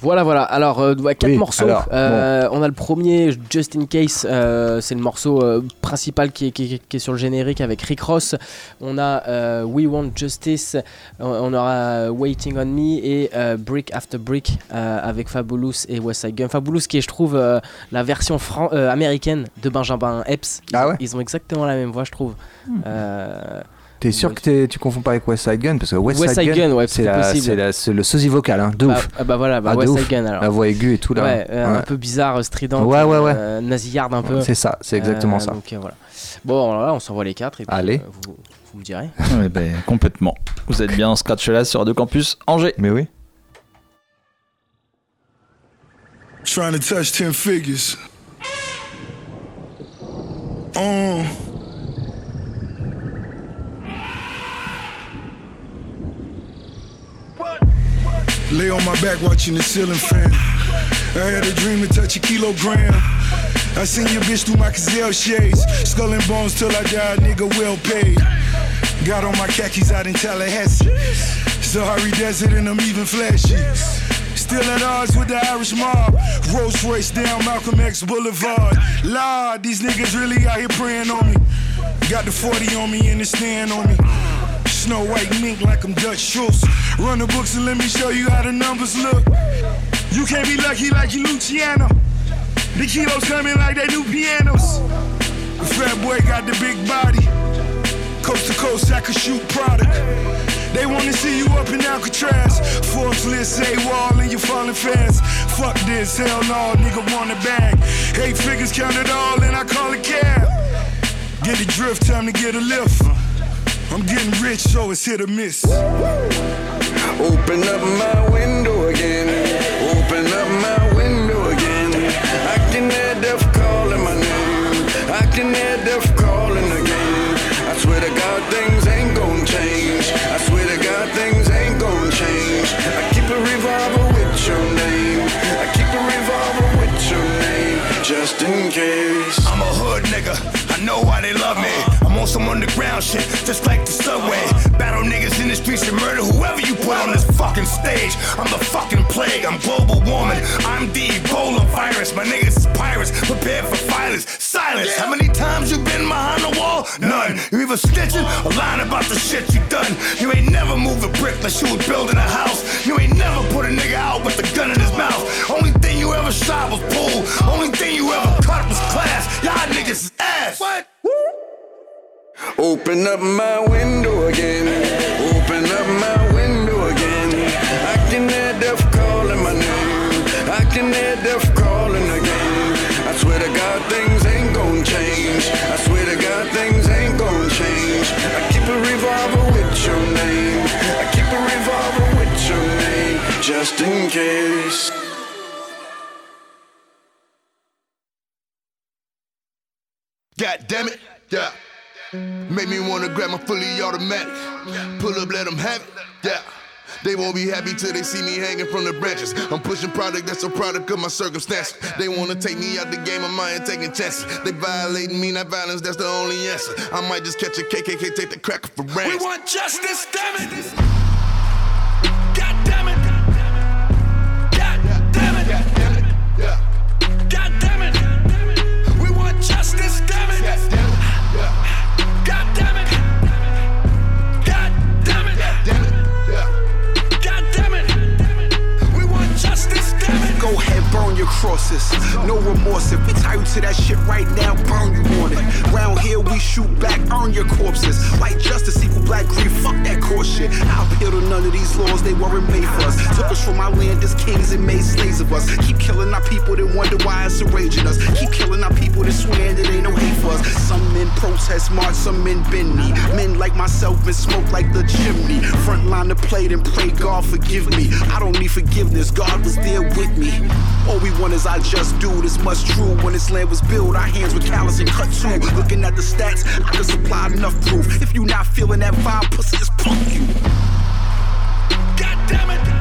Voilà, voilà. Alors, euh, ouais, quatre Oui, morceaux. alors, Euh, On a le premier, Just in Case. euh, c'est le morceau euh, principal qui est, qui est- qui est sur le générique avec Rick Ross. On a euh, We Want Justice. On, aura Waiting on Me et euh, Brick After Brick euh, avec Fabulous et West Side Gun. Fabulous qui est, je trouve, euh, la version fran- euh, américaine de Benjamin Epps. Ah ouais? Ils ont exactement la même voix, je trouve. Euh, T'es sûr que t'es- tu confonds pas avec West Side Gun? Parce que West, West Side, Side Gun, Gun, ouais, c'est la- possible. c'est la- c'est le sosie vocal, hein, de bah, ouf. ah bah voilà, bah Ah, de West ouf. Side Gun alors. La voix aiguë et tout là. Ouais, euh, Ouais. un peu bizarre, strident, Ouais, ouais, ouais. euh, nasillarde un peu. C'est ça, c'est exactement Euh, ça. Donc euh, voilà. Bon, alors là, on s'envoie les quatre et puis, Allez. euh, vous, vous me direz. Ouais, ben, complètement. Vous êtes bien en Scratch là sur Radio Campus Angers. Mais oui. Trying to touch 10 figures. Um. Lay on my back watching the ceiling fan. I had a dream to touch a kilogram. I seen your bitch through my gazelle shades. Skull and bones till I die, nigga well paid. Got on my khakis out in Tallahassee. Sahari Desert and I'm even flashy. Still at odds with the Irish mob. Rolls Royce down Malcolm X Boulevard. Lord, these niggas really out here praying on me. Got the 40 on me and the stand on me. Snow white mink like I'm Dutch Schultz. Run the books and let me show you how the numbers look. You can't be lucky like you Luciano. The kilos coming like they new pianos. The fat boy got the big body. Coast to coast, I could shoot product. They wanna see you up in Alcatraz. Forbes list say wall and you falling fast. Fuck this, hell no, nigga want a bag. Eight figures count it all and I call it cab. Get the drift, time to get a lift. I'm getting rich, so it's hit or miss. Open up my window again. Just in case. I'm a hood nigga. I know why they love me. I'm on some underground shit, just like the subway. Battle niggas in the streets and murder whoever you put on this fucking stage. I'm the fucking plague. I'm global warming. I'm the Ebola virus. My niggas is pirates, prepared for violence. Silence. How many times you been behind the wall? None. You either snitching or lying about the shit you done. You ain't never moved a brick like you was building a house. You ain't never put a nigga out with a gun in his mouth. Only thing you ever shot was pool. Only thing you ever cut was class. Y'all niggas is ass. What? Open up my window again. Open up my window again. I can hear death calling my name. I can hear death calling again. I swear to God, things ain't gon' change. I swear to God, things ain't gon' change. I keep a revolver with your name. I keep a revolver with your name, just in case. God damn it, yeah. Make me wanna grab my fully automatic. Pull up, let them have it, yeah. They won't be happy till they see me hanging from the branches. I'm pushing product that's a product of my circumstances. They wanna take me out the game, I'm out taking chances. They violating me, not violence, that's the only answer. I might just catch a KKK, take the cracker for ransom. We want justice, damn it. Crosses. No remorse. If we tie you to that shit right now, burn you on it. Round here, we shoot back, earn your corpses. White justice equal black grief, fuck that course shit. I'll appeal to none of these laws, they weren't made for us. Took us from our land as kings and made slaves of us. Keep killing our people that wonder why it's enraging us. Keep killing our people that swear that ain't no hate for us. Some men protest march, some men bend knee. Men like myself been smoked like the chimney. Front line to play and pray, God forgive me. I don't need forgiveness, God was there with me. All we want is I just do this much true. When this land was built, our hands were callous and cut too. Looking at the stats, I can supply enough proof. If you not feeling that vibe, pussy, just punk you. God damn it.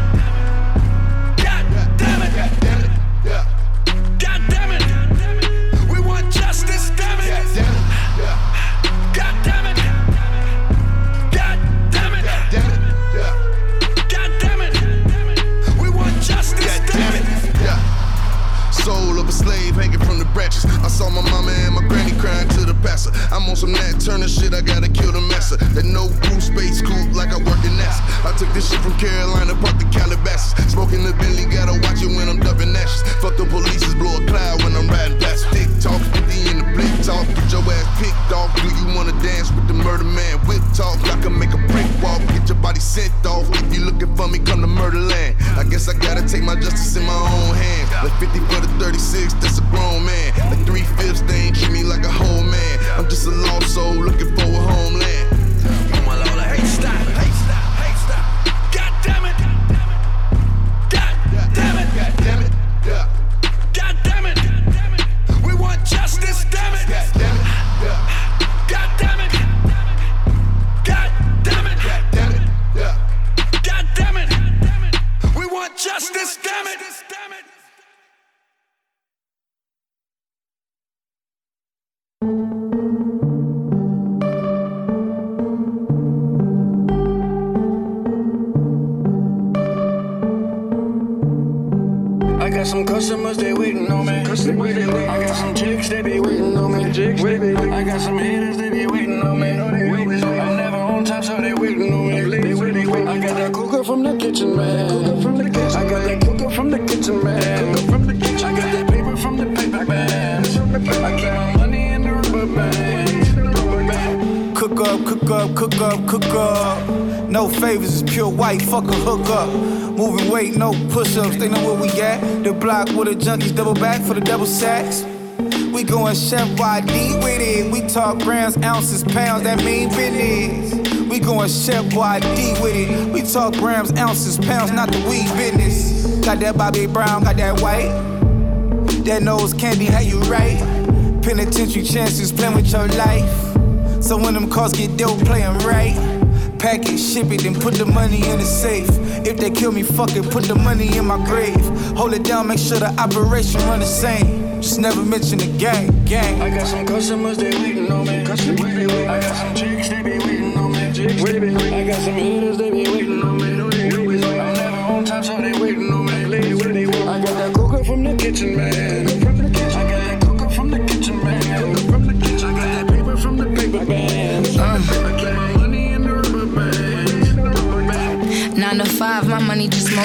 Pastor. I'm on some Nat Turner shit, I gotta kill the master. That no blue space coupe like I work in NASA. I took this shit from Carolina, parked the Calabasas. Smoking the Bentley, gotta watch it when I'm dubbing ashes. Fuck the police, blow a cloud when I'm riding past. Tick talk, 50 in the blick talk. Get your ass picked off. Do you wanna dance with the murder man? Whip talk, I can make a brick walk. Get your body sent off. If you looking for me, come to murder land. I guess I gotta take my justice in my own hands. Like 50 for the 36, that's a grown man. Like three fifths, they ain't treat me like a whole man. I'm just a lost soul looking for a homeland. Hey, stop. Hey, stop. Hey, stop. God damn it. God damn it. God damn it. We want justice, damn it. God damn it. God damn it. God damn it. We want. I got some customers, they waiting on me. I got some chicks, they be waiting on me. I got some haters, they be waiting on me. I'm never on time, so they waiting on me. I got that cooker from the kitchen, man. I got that cooker from the kitchen, man. I got that paper from the paper bag. I keep Cook up, cook up, cook up, cook up. No favors, it's pure white, fuck a hook up. Moving weight, no push ups, they know where we at. The block with the junkies, double back for the double sacks. We going chef YD with it. We talk grams, ounces, pounds, that mean business. We going chef YD with it. We talk grams, ounces, pounds, not the weed business. Got that Bobby Brown, got that white. That nose candy, how you right? Penitentiary chances, playing with your life. So when them cars get dope, playing right. Pack it, ship it, then put the money in the safe. If they kill me, fuck it, put the money in my grave. Hold it down, make sure the operation run the same. Just never mention the gang, gang. I got some customers, they waiting on me. I got some chicks, they be waiting on me. I got some haters, they be waiting on me. I'm never on time, so they waiting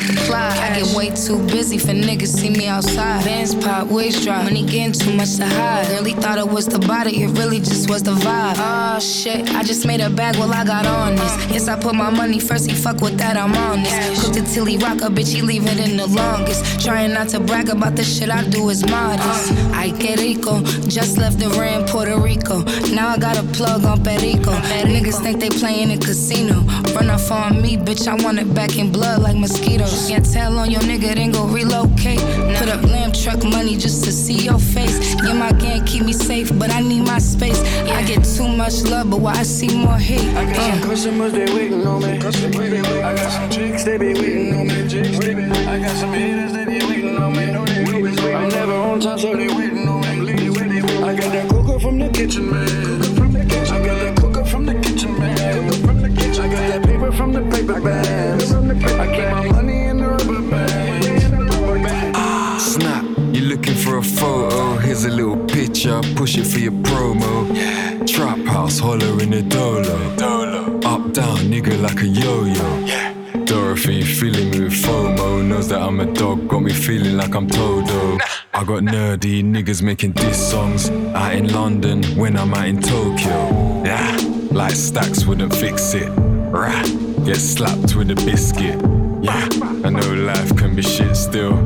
multiply. Way too busy for niggas see me outside. Bands pop, waist drop, money getting too much to hide. Really thought it was the body, it really just was the vibe. Oh shit, I just made a bag while I got on this. Yes, I put my money first, he fuck with that, I'm on this. Cooked it till he rock a bitch, he leave it in the longest. Trying not to brag about the shit I do is modest. Uh. I que rico, just left the ram Puerto Rico. Now I got a plug on Perico. Niggas think they playing in casino. Run off on me, bitch, I want it back in blood like mosquitoes. Can't tell on your nigga, then go relocate. Put up lamb truck money just to see your face. Yeah, my gang keep me safe, but I need my space. I get too much love, but why I see more hate? I got some customers, they waiting on me. I got some chicks, they be waiting on me. I got some haters, they be waiting on me. I'm never on time, so they waiting on me. I got that cooker from the kitchen, man. I got that cooker from the kitchen, man. I got that paper from the paper bag. I keep my A little picture, push it for your promo. Trap house, holler in the dolo. Up down, nigga like a yo-yo. Yeah. Dorothy feeling me with FOMO Knows that I'm a dog, got me feeling like I'm Toto I got nerdy niggas making diss songs Out in London when I'm out in Tokyo Yeah, like stacks wouldn't fix it Rah, get slapped with a biscuit Yeah, I know life can be shit still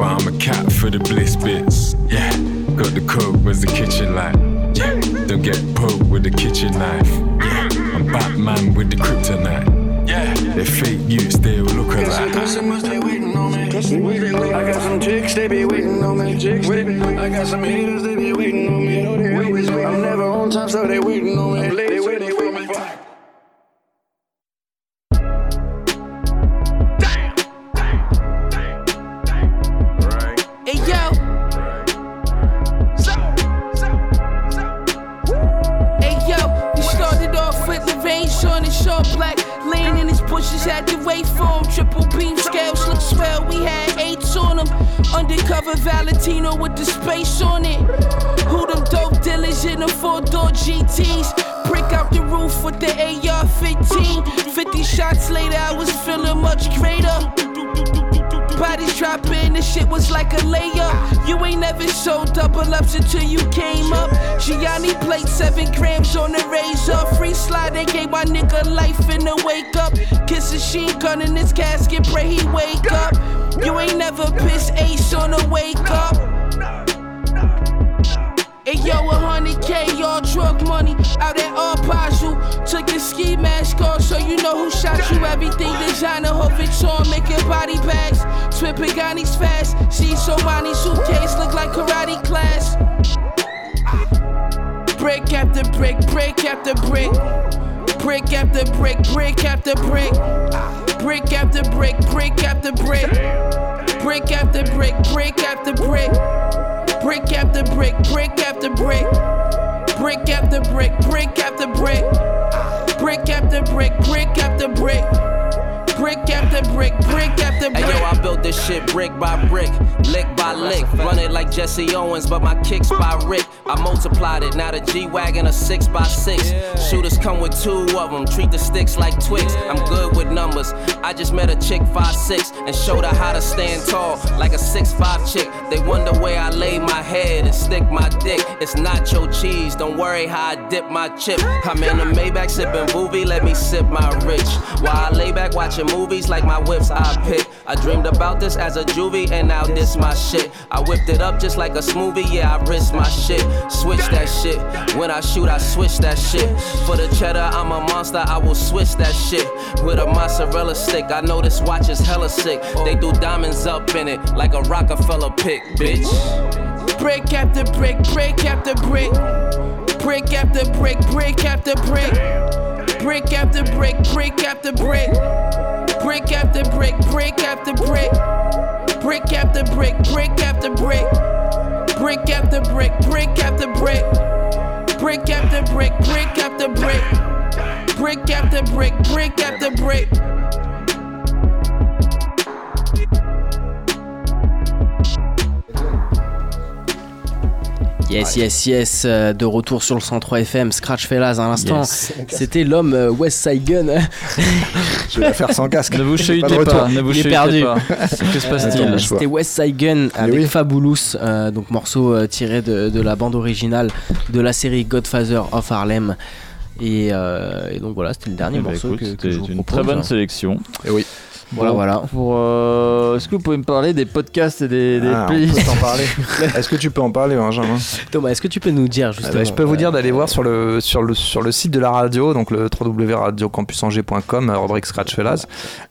But I'm a cat for the bliss bits Yeah, got the coke, where's the kitchen light Yeah, don't get poked with the kitchen knife Yeah, I'm Batman with the kryptonite yeah, they fake youths, they all look I got some alike. customers, they waiting on me. I got some chicks, they be waiting on me. I got some haters, they be waiting on me. I'm never on time, so they waiting on me. Dropping, this shit was like a layup. You ain't never sold double ups until you came up. Gianni played seven grams on the razor. Free slide, they gave my nigga life in the wake up. Kiss a sheen gun in his casket, pray he wake up. You ain't never pissed ace on the wake up. Hey yo, a hundred K, all drug money out at all Paju. Took your ski mask off, so you know who shot you. Everything designer, hope it's on, making body bags. Twin Pagani's fast. See so many suitcase, look like karate class. Brick after brick, brick after brick. Brick after brick, brick after brick. Brick after brick, brick after brick. Brick after brick, brick after brick. Brick after brick, brick after brick. Brick after brick, brick after brick. Brick after brick, brick after brick. Brick after brick, brick after brick. Brick after brick. Hey yo, I built this shit brick by brick, lick by lick. Run it like Jesse Owens, but my kicks by Rick. I multiplied it, now the G Wagon a 6 by 6 Shooters come with two of them, treat the sticks like Twix. I'm good with numbers. I just met a chick five six and showed her how to stand tall like a six five chick. They wonder where I lay my head and stick my dick. It's nacho cheese, don't worry how I dip my chip. I'm in a Maybach sipping Boovie, let me sip my rich. While I lay back watching movies like my whips I pick. I dreamed about this as a juvie and now this my shit. I whipped it up just like a smoothie, yeah, I risk my shit. Switch that shit. When I shoot, I switch that shit. For the cheddar, I'm a monster, I will switch that shit. With a mozzarella stick, I know this watch is hella sick. They do diamonds up in it like a Rockefeller pick, bitch. Brick after brick, brick after brick. Brick after brick, brick after brick. Brick after brick, brick after brick. Brick after brick, brick after brick. Brick after brick, brick after brick. Brick after brick, brick after brick. Brick after brick, brick after brick. Brick after brick, brick after brick. Yes, yes, yes, euh, de retour sur le 103 FM, Scratch Fellas à l'instant. Yes. C'était l'homme euh, West Side Gun. Je vais la faire sans casque. Ne vous Pas chahutez retour. pas, ne vous Il est chahutez perdu. pas. Que se passe-t-il Euh, C'était West Side Gun avec oui. Fabulous, euh, donc morceau euh, tiré de, de la bande originale de la série Godfather of Harlem. Et, euh, et donc voilà, c'était le dernier Eh ben, morceau écoute, que, je vous une propose. très bonne sélection. Et oui. Voilà, Bon, voilà. Pour, euh, Est-ce que vous pouvez me parler des podcasts et des, des Ah, on playlists peut t'en parler. Est-ce que tu peux en parler, Benjamin? Thomas, est-ce que tu peux nous dire Ah justement bah, Je peux vous dire d'aller voir sur le, sur, le, sur le site de la radio, donc le www.radiocampusangers.com, euh, rubrique Scratch Fellas.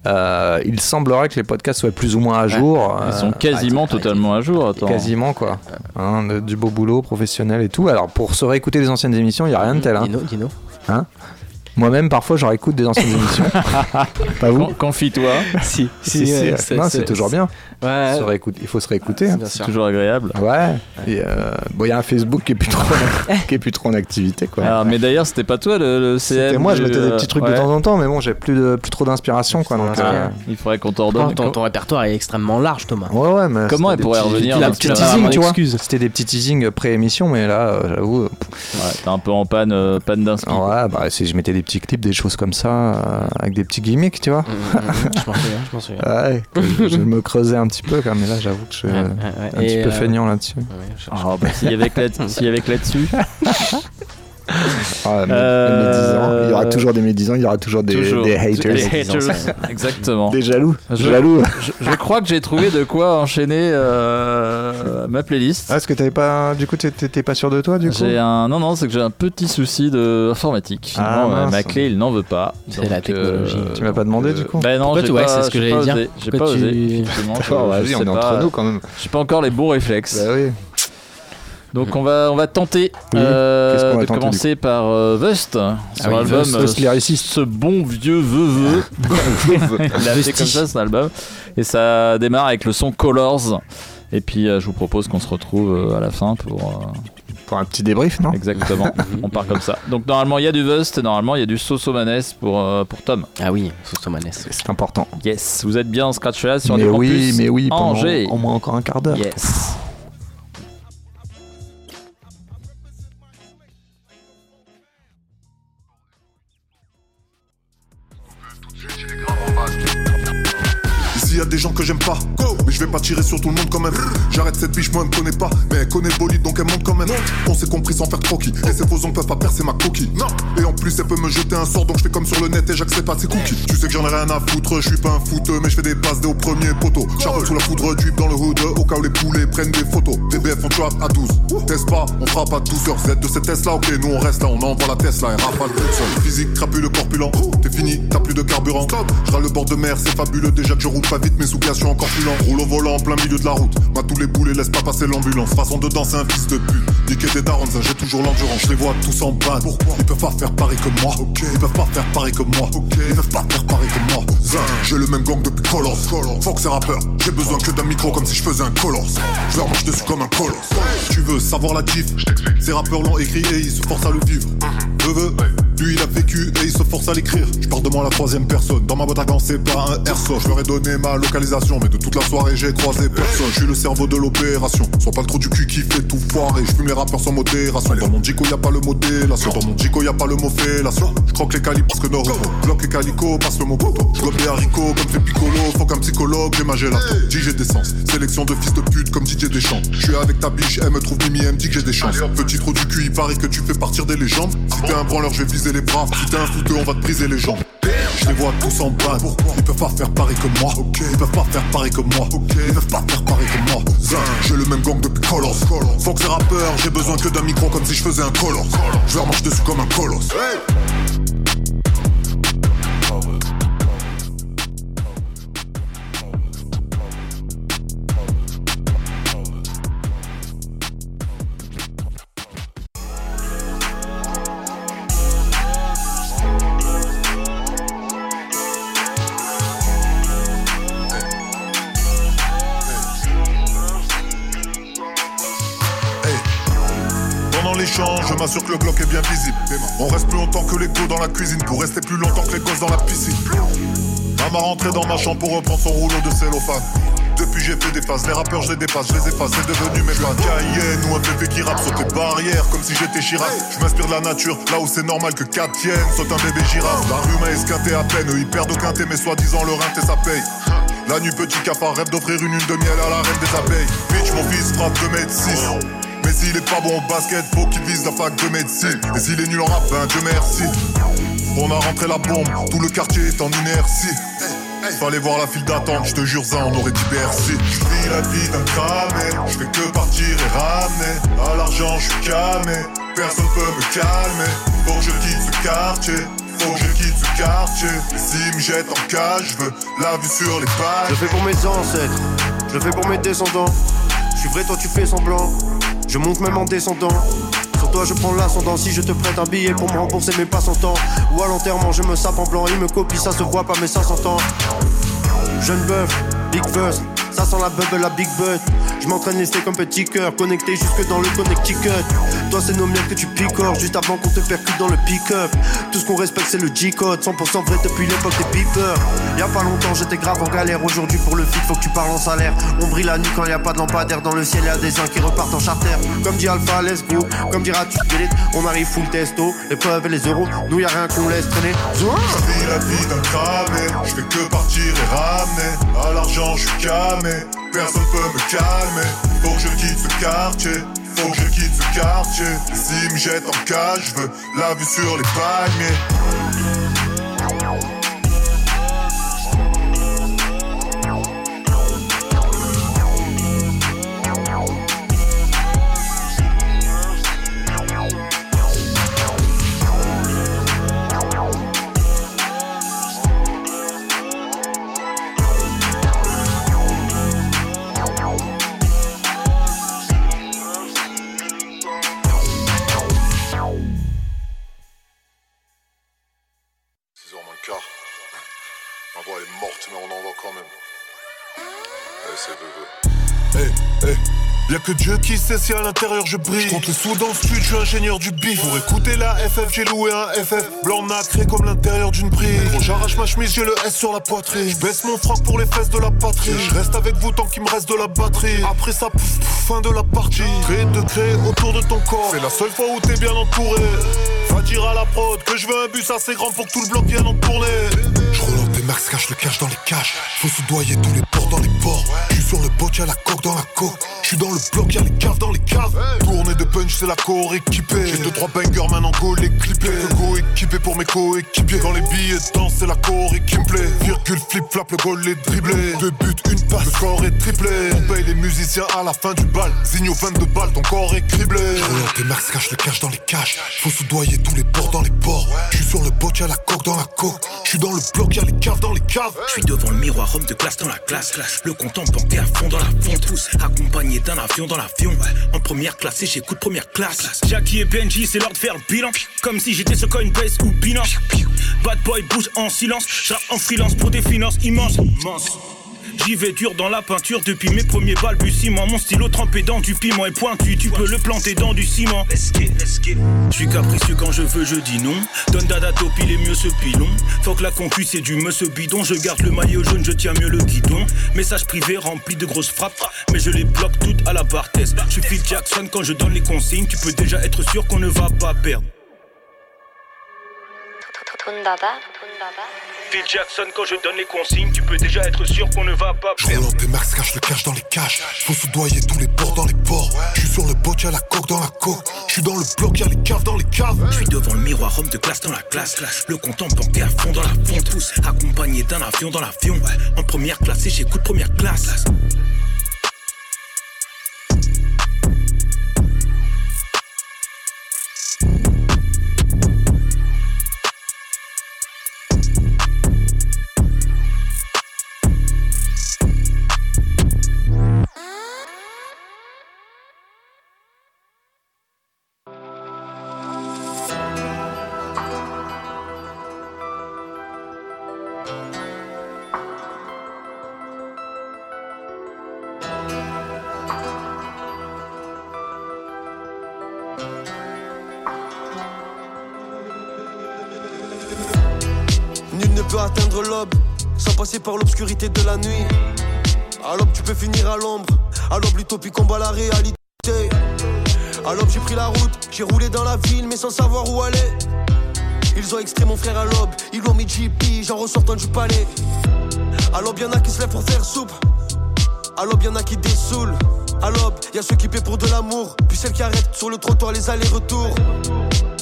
Euh, il semblerait que les podcasts soient plus ou moins à jour. Ils euh, sont quasiment totalement à jour. Attends. Quasiment quoi. Hein, de- du beau boulot professionnel et tout. Alors pour se réécouter les anciennes émissions, il n'y a rien de tel. Hein. Dino, Dino. Hein? Moi-même, parfois, je réécoute des anciennes émissions. Pas vous Con- Confie-toi. Si, Si, si, ouais, euh, c'est- non, c'est- c'est toujours bien. Ouais, Se réécoute- il faut se réécouter. hein. C'est sûr. toujours agréable. Ouais. Et euh, bon, il y a un Facebook qui est plus trop, qui est plus trop en activité quoi. Alors, mais d'ailleurs, c'était pas toi le, le CM C'était moi, je mettais des petits trucs de temps en temps, mais bon, j'ai plus, de, plus trop d'inspiration quoi. Donc, Ah, euh, il faudrait qu'on t'en Ton, donne. ton- répertoire est extrêmement large, Thomas. Ouais, ouais, mais Comment elle pourrait revenir C'était des petits teasings, tu vois. excuse. C'était des petits teasings pré-émission, mais là, euh, j'avoue. euh, Ouais, T'es un peu en panne, euh, panne d'inspi. Ouais, bah, si je mettais des petits clips, des choses comme ça, euh, avec des petits gimmicks, tu vois. Mm, mm, mm, je m'en souviens, je m'en souviens. Ouais, que je me creusais un petit peu, quand même, mais là, j'avoue que je suis Ouais, euh, ouais, un petit Et, peu euh, feignant là-dessus. Je- Ah, bah, s'il y avait que là- s'il y avait que là-dessus. Ah, mais- Euh, mes 10 ans, il y aura toujours des médisants, il y aura toujours des, Toujours. des haters. Des haters. Exactement. Des jaloux. Je- Jaloux. Je, je crois que j'ai trouvé de quoi enchaîner euh, ma playlist. Ah, est-ce que t'avais pas. Du coup, t'étais pas sûr de toi, du coup J'ai un non non c'est que j'ai un petit souci de informatique. Ah, Finalement, euh, mince. ma clé il n'en veut pas. C'est Donc, la technologie. Tu m'as pas demandé, du coup Ben non, Pourquoi j'ai ouais, pas- c'est ce que j'allais dire. J'ai pas osé. on est entre nous quand même. J'ai pas encore les bons réflexes. Bah oui. Donc on va on va tenter Oui. euh, va de tenter, commencer par euh, Vust sur oui, l'album Vust, euh, Vust ce bon vieux veuveux. Il a fait comme ça son album et ça démarre avec le son Colors. Et puis euh, je vous propose qu'on se retrouve euh, à la fin pour euh, Pour un petit débrief, non? Exactement. on part comme ça. Donc normalement il y a du Vust et normalement il y a du Sosomanes pour euh, pour Tom. Ah oui, Sosomanes. C'est important. Yes, vous êtes bien en scratch là sur mais les oui, campus mais oui, pendant Angers. au moins encore un quart d'heure. Yes. Gens que j'aime pas, mais je vais pas tirer sur tout le monde quand même. J'arrête cette biche, moi elle me connaît pas, mais elle connaît bolide donc elle monte quand même. On s'est compris sans faire croquis, et ces faux ongles peuvent pas percer ma coquille. Non. Et en plus elle peut me jeter un sort donc je fais comme sur le net et j'accepte pas ses cookies. Tu sais que j'en ai rien à foutre, je suis pas un footeux, mais je fais des passes dès au premier poteau. Charbonne sous la foudre, drip dans le hood, au cas où les poulets prennent des photos. DBF on trap à 12, test pas, on frappe à 12 heures. Z de cette Tesla, ok, nous on reste là, on envoie la Tesla et rafale toute seule. Physique, crapule, corpulent, t'es fini, t'as plus de carburant. Je le bord de mer, c'est fabuleux, déjà que je roule pas vite, mais sous gaz, je suis encore plus lent. Roule au volant en plein milieu de la route. M'a tous les boulets, laisse pas passer l'ambulance. Façon de danser, un fils de pute. Niquer des darons, j'ai toujours l'endurance. Je les vois tous en bas. Pourquoi Ils peuvent pas faire pareil que moi. Ils peuvent pas faire pareil que moi. Ils peuvent pas faire pareil que moi. Zin, j'ai le même gang depuis Colors. Fox et rappeur. J'ai besoin que d'un micro comme si je faisais un colosse. Je leur marche dessus comme un colosse. Tu veux savoir la gif Ces rappeurs l'ont écrit et ils se forcent à le vivre. Je veux. Lui il a vécu et il se force à l'écrire. Je parle de moi à la troisième personne. Dans ma boîte à gants, c'est pas un airsoft. Je leur ai donné ma localisation, mais de toute la soirée j'ai croisé personne. Je suis le cerveau de l'opération. Sois pas le trou du cul qui fait tout foirer. Je fume les rappeurs sans modération. Dans mon Jico y a pas le mot délation. Dans mon Jico y a pas le mot fellation. Je croque les calibres parce que Noro. Bloque les calicots, passe le mot poteau. Je des haricots comme fait Piccolo. Faut qu'un psychologue, j'ai ma gélato. Dis j'ai des sens. Sélection de fils de pute comme DJ Deschamps. Je suis avec ta biche, elle me trouve Mimi, elle me dit que j'ai des chances. Petit trou du cul, il paraît que tu fais partir des légendes. Si t'es un branleur, je vais viser les un fouteux, on va te briser les jambes. Je les vois tous en bas. Ils peuvent pas faire pareil que moi. Ils peuvent pas faire pareil que moi. Ils peuvent pas faire pareil que moi. Zin, j'ai le même gang depuis Colors. Fox et rappeur, j'ai besoin que d'un micro comme si je faisais un colosse. Je leur marche dessus comme un colosse. M'assure que le bloc est bien visible. On reste plus longtemps que les go dans la cuisine pour rester plus longtemps que les gosses dans la piscine. Maman rentrée dans ma chambre pour reprendre son rouleau de cellophane. Depuis j'ai fait des phases, les rappeurs je les dépasse, je les efface, c'est devenu mes fans. Cayenne ou un bébé qui rappe saute les barrières comme si j'étais Chirac. Je m'inspire de la nature, là où c'est normal que 4 tiennent, saute un bébé girafe. La rue m'a esquinté à peine, ils perdent au quintet, mais soi-disant le et ça paye. La nuit petit cafard rêve d'offrir une lune de miel à la reine des abeilles. Bitch mon fils frappe 2 mètres 6. Mais s'il est pas bon au basket, faut qu'il vise la fac de médecine. Et s'il est nul en rap, ben Dieu merci. On a rentré la bombe, tout le quartier est en inertie. Fallait voir la file d'attente, je te jure ça, on aurait dit Bercy. Je vis la vie d'un cramé, je fais que partir et ramener. À l'argent, je suis calmé, personne peut me calmer. Faut que je quitte ce quartier, faut que je quitte ce quartier. Et s'ils me jettent en cage, je veux la vue sur les pages. Je fais pour mes ancêtres, je fais pour mes descendants. Je suis vrai, toi tu fais semblant. Je monte même en descendant. Sur toi je prends l'ascendant si je te prête un billet pour me rembourser mes pas temps Ou à l'enterrement je me sape en blanc, il me copie, ça se voit pas mais ça s'entend. Jeune bœuf, big first, ça sent la bubble, la big butt. Je m'entraîne lesté comme petit cœur, connecté jusque dans le connecticut. Toi c'est nos miens que tu picores, juste avant qu'on te percute dans le pick-up. Tout ce qu'on respecte c'est le G-code, 100% vrai depuis l'époque des beepers. Y'a pas longtemps j'étais grave en galère, aujourd'hui pour le fit faut que tu parles en salaire. On brille la nuit quand y a pas de lampadaire dans le ciel, y a des uns qui repartent en charter. Comme dit Alpha, let's go, comme dira tu on arrive full testo, les preuves et les euros, nous y a rien qu'on laisse traîner. Zouin la vie d'un cramé, je fais que partir et ramener. À l'argent, je suis calmé, personne peut me calmer. Faut que je quitte ce quartier, faut que je quitte ce quartier. S'ils me jettent en cage, je veux la vue sur les palmiers. Y'a que Dieu qui sait si à l'intérieur je brille. Je compte les sous dans le sud, je suis ingénieur du bif. Pour écouter la FF, j'ai loué un FF. Blanc nacré comme l'intérieur d'une brille. Gros, j'arrache ma chemise, j'ai le S sur la poitrine. Je baisse mon froc pour les fesses de la patrie. Je reste avec vous tant qu'il me reste de la batterie. Après ça, pouf, pouf, fin de la partie. Créer de créer autour de ton corps. C'est la seule fois où t'es bien entouré. Va dire à la prod que je veux un bus assez grand pour que tout le bloc vienne en tournée. Max, cache le cache dans les caches. Faut soudoyer tous les ports dans les ports. Je suis sur le bot, y'a la coque dans la coque. Je suis dans le bloc, y'a les caves dans les caves. Tournée de punch, c'est la core équipée. J'ai deux trois bangers, maintenant go les clipper. Le go équipé pour mes coéquipiers. Quand les billets dansent, c'est la core qui me plaît. Virgule, flip, flap, le goal est dribblé. Deux buts, une passe, le score est triplé. On paye les musiciens à la fin du bal. Zigno 22 balles, ton corps est criblé. Relance des max, cache le cache dans les caches. Faut soudoyer tous les ports dans les ports. Je suis sur le bot, y'a la coque dans la coque. Je suis dans le bloc, y'a les caves dans les caves. cave. Je suis devant le miroir, homme de classe dans la classe. Le compte en à fond dans la fonte. Tous accompagné d'un avion dans l'avion. En première classe et j'écoute première classe. Jackie et Benji, c'est l'heure de faire le bilan. Comme si j'étais ce Coinbase ou Binance. Bad boy bouge en silence. J'rappe en freelance pour des finances immenses. J'y vais dur dans la peinture depuis mes premiers balbutiements. Mon stylo trempé dans du piment est pointu, tu peux le planter dans du ciment. Je suis capricieux quand je veux, je dis non. Donne dada top, il est mieux ce pilon. Faut que la concu c'est du monsieur bidon. Je garde le maillot jaune, je tiens mieux le guidon. Message privé rempli de grosses frappes, mais je les bloque toutes à la bartesse. Je suis Phil Jackson quand je donne les consignes, tu peux déjà être sûr qu'on ne va pas perdre. Phil Jackson, quand je donne les consignes, tu peux déjà être sûr qu'on ne va pas Je relance des marques, cache le cash dans les caches. Faut soudoyer tous les ports dans les ports. Je suis sur le bot, y'a la coque dans la coque. Je suis dans le bloc, y'a les caves dans les caves. Je suis devant le miroir, homme de classe dans la classe. Le compte en banque à fond dans la fonte. Tous accompagné d'un avion dans l'avion. En première classe et j'écoute première classe. Passer par l'obscurité de la nuit. À l'aube, tu peux finir à l'ombre. À l'aube, l'utopie combat la réalité. À l'aube, j'ai pris la route, j'ai roulé dans la ville, mais sans savoir où aller. Ils ont extrait mon frère à l'aube, ils l'ont mis JP, j'en ressortant du palais. À l'aube, y'en a qui se lèvent pour faire soupe. À l'aube, y'en a qui dessoulent. À l'aube, y'a ceux qui paient pour de l'amour, puis celles qui arrêtent sur le trottoir les allers-retours.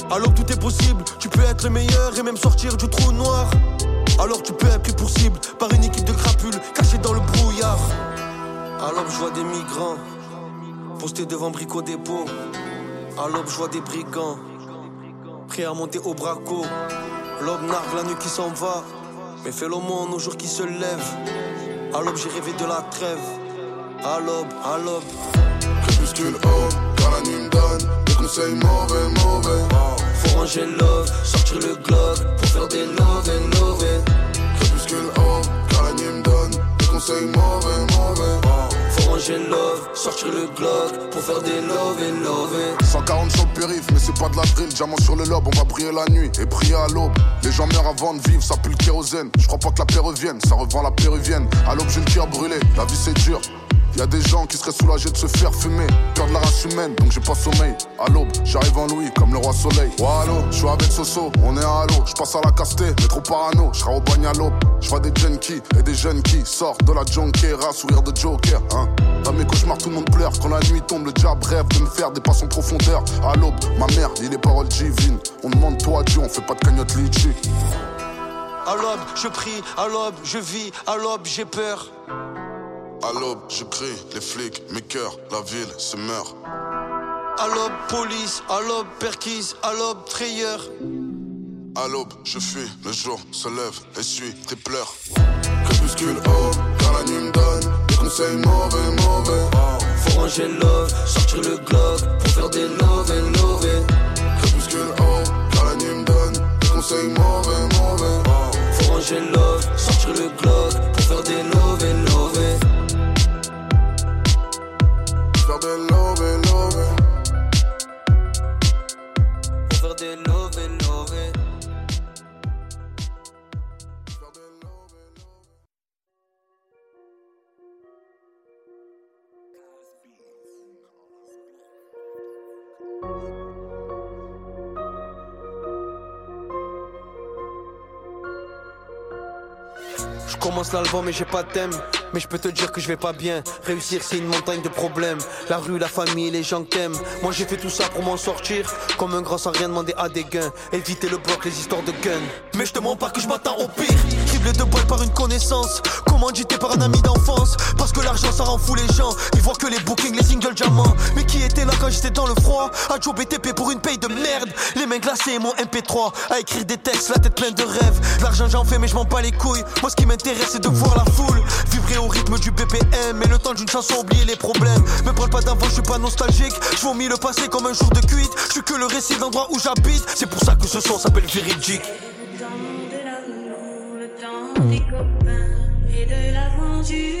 À l'aube, tout est possible, tu peux être le meilleur et même sortir du trou noir. Alors tu peux être pris pour cible par une équipe de crapules cachée dans le brouillard. À l'aube, je vois des migrants postés devant Brico Dépôt. À l'aube, je vois des brigands prêts à monter au braco. L'aube nargue la nuit qui s'en va, mais fait l'aumône au jour qui se lève. À l'aube, j'ai rêvé de la trêve. À l'aube, à l'aube. Crépuscule haut, car la nuit me donne des conseils mauvais, mauvais. Faut ranger love, sortir le pour faire des and love. Crépuscule haut, car la nuit me donne des conseils mauvais, mauvais. Faut ranger love, sortir le Glock pour faire des love and love. 140 sur le périph, mais c'est pas de la drill. Diamant sur le lobe, on va briller la nuit et prier à l'aube. Les gens meurent avant de vivre, ça pue le kérosène. Je crois pas que la paix revienne, ça revend la péruvienne. À l'aube, j'ai le cœur brûlé, la vie c'est dur. Y a des gens qui seraient soulagés de se faire fumer. Peur de la race humaine, donc j'ai pas sommeil. À l'aube, j'arrive en Louis comme le roi soleil. Allô, je suis avec Soso, on est à l'eau. Je passe à la casté, mais trop parano. Je serai au bagne à l'aube. Je vois des junkies et des jeunes qui sortent de la junkiera, sourire de Joker. Hein. Dans mes cauchemars, tout le monde pleure. Quand la nuit tombe, le diable rêve de me faire des passes en profondeur. À l'aube, ma mère lit les paroles divines. On demande toi Dieu, on fait pas de cagnotte litchi. À l'aube, je prie, à l'aube, je vis, à l'aube, j'ai peur. À l'aube, je crie, les flics, mes cœurs, la ville se meurt. À l'aube, police, à l'aube, perquise, à l'aube, frayeur. À l'aube, je fuis, le jour se lève, essuie tes pleurs. Crépuscule haut, car la nuit me donne des conseils mauvais, mauvais. Faut ranger love, sortir le Glock pour faire des love and love. Crépuscule haut, car la nuit me donne des conseils mauvais, mauvais. Faut ranger love, sortir le Glock pour faire des love love. Des love love. Commence l'album et j'ai pas de thème. Mais je peux te dire que je vais pas bien. Réussir c'est une montagne de problèmes. La rue, la famille, les gens t'aiment Moi j'ai fait tout ça pour m'en sortir. Comme un grand sans rien demander à des gains. Éviter le bloc, les histoires de gun Mais je te mens pas que je m'attends au pire De balles par une reconnaissance. Commandité par un ami d'enfance. Parce que l'argent ça rend fou les gens. Ils voient que les bookings, les singles diamants. Mais qui était là quand j'étais dans le froid? À Joe BTP pour une paye de merde. Les mains glacées et mon MP3. À écrire des textes, la tête pleine de rêves. L'argent j'en fais, mais je m'en bats les couilles. Moi ce qui m'intéresse c'est de voir la foule. Vibrer au rythme du BPM. Et le temps d'une chanson, oublier les problèmes. Me parle pas d'avant, je suis pas nostalgique. Je vomis le passé comme un jour de cuite. Je suis que le récit de l'endroit où j'habite. C'est pour ça que ce son s'appelle véridique. De l'aventure.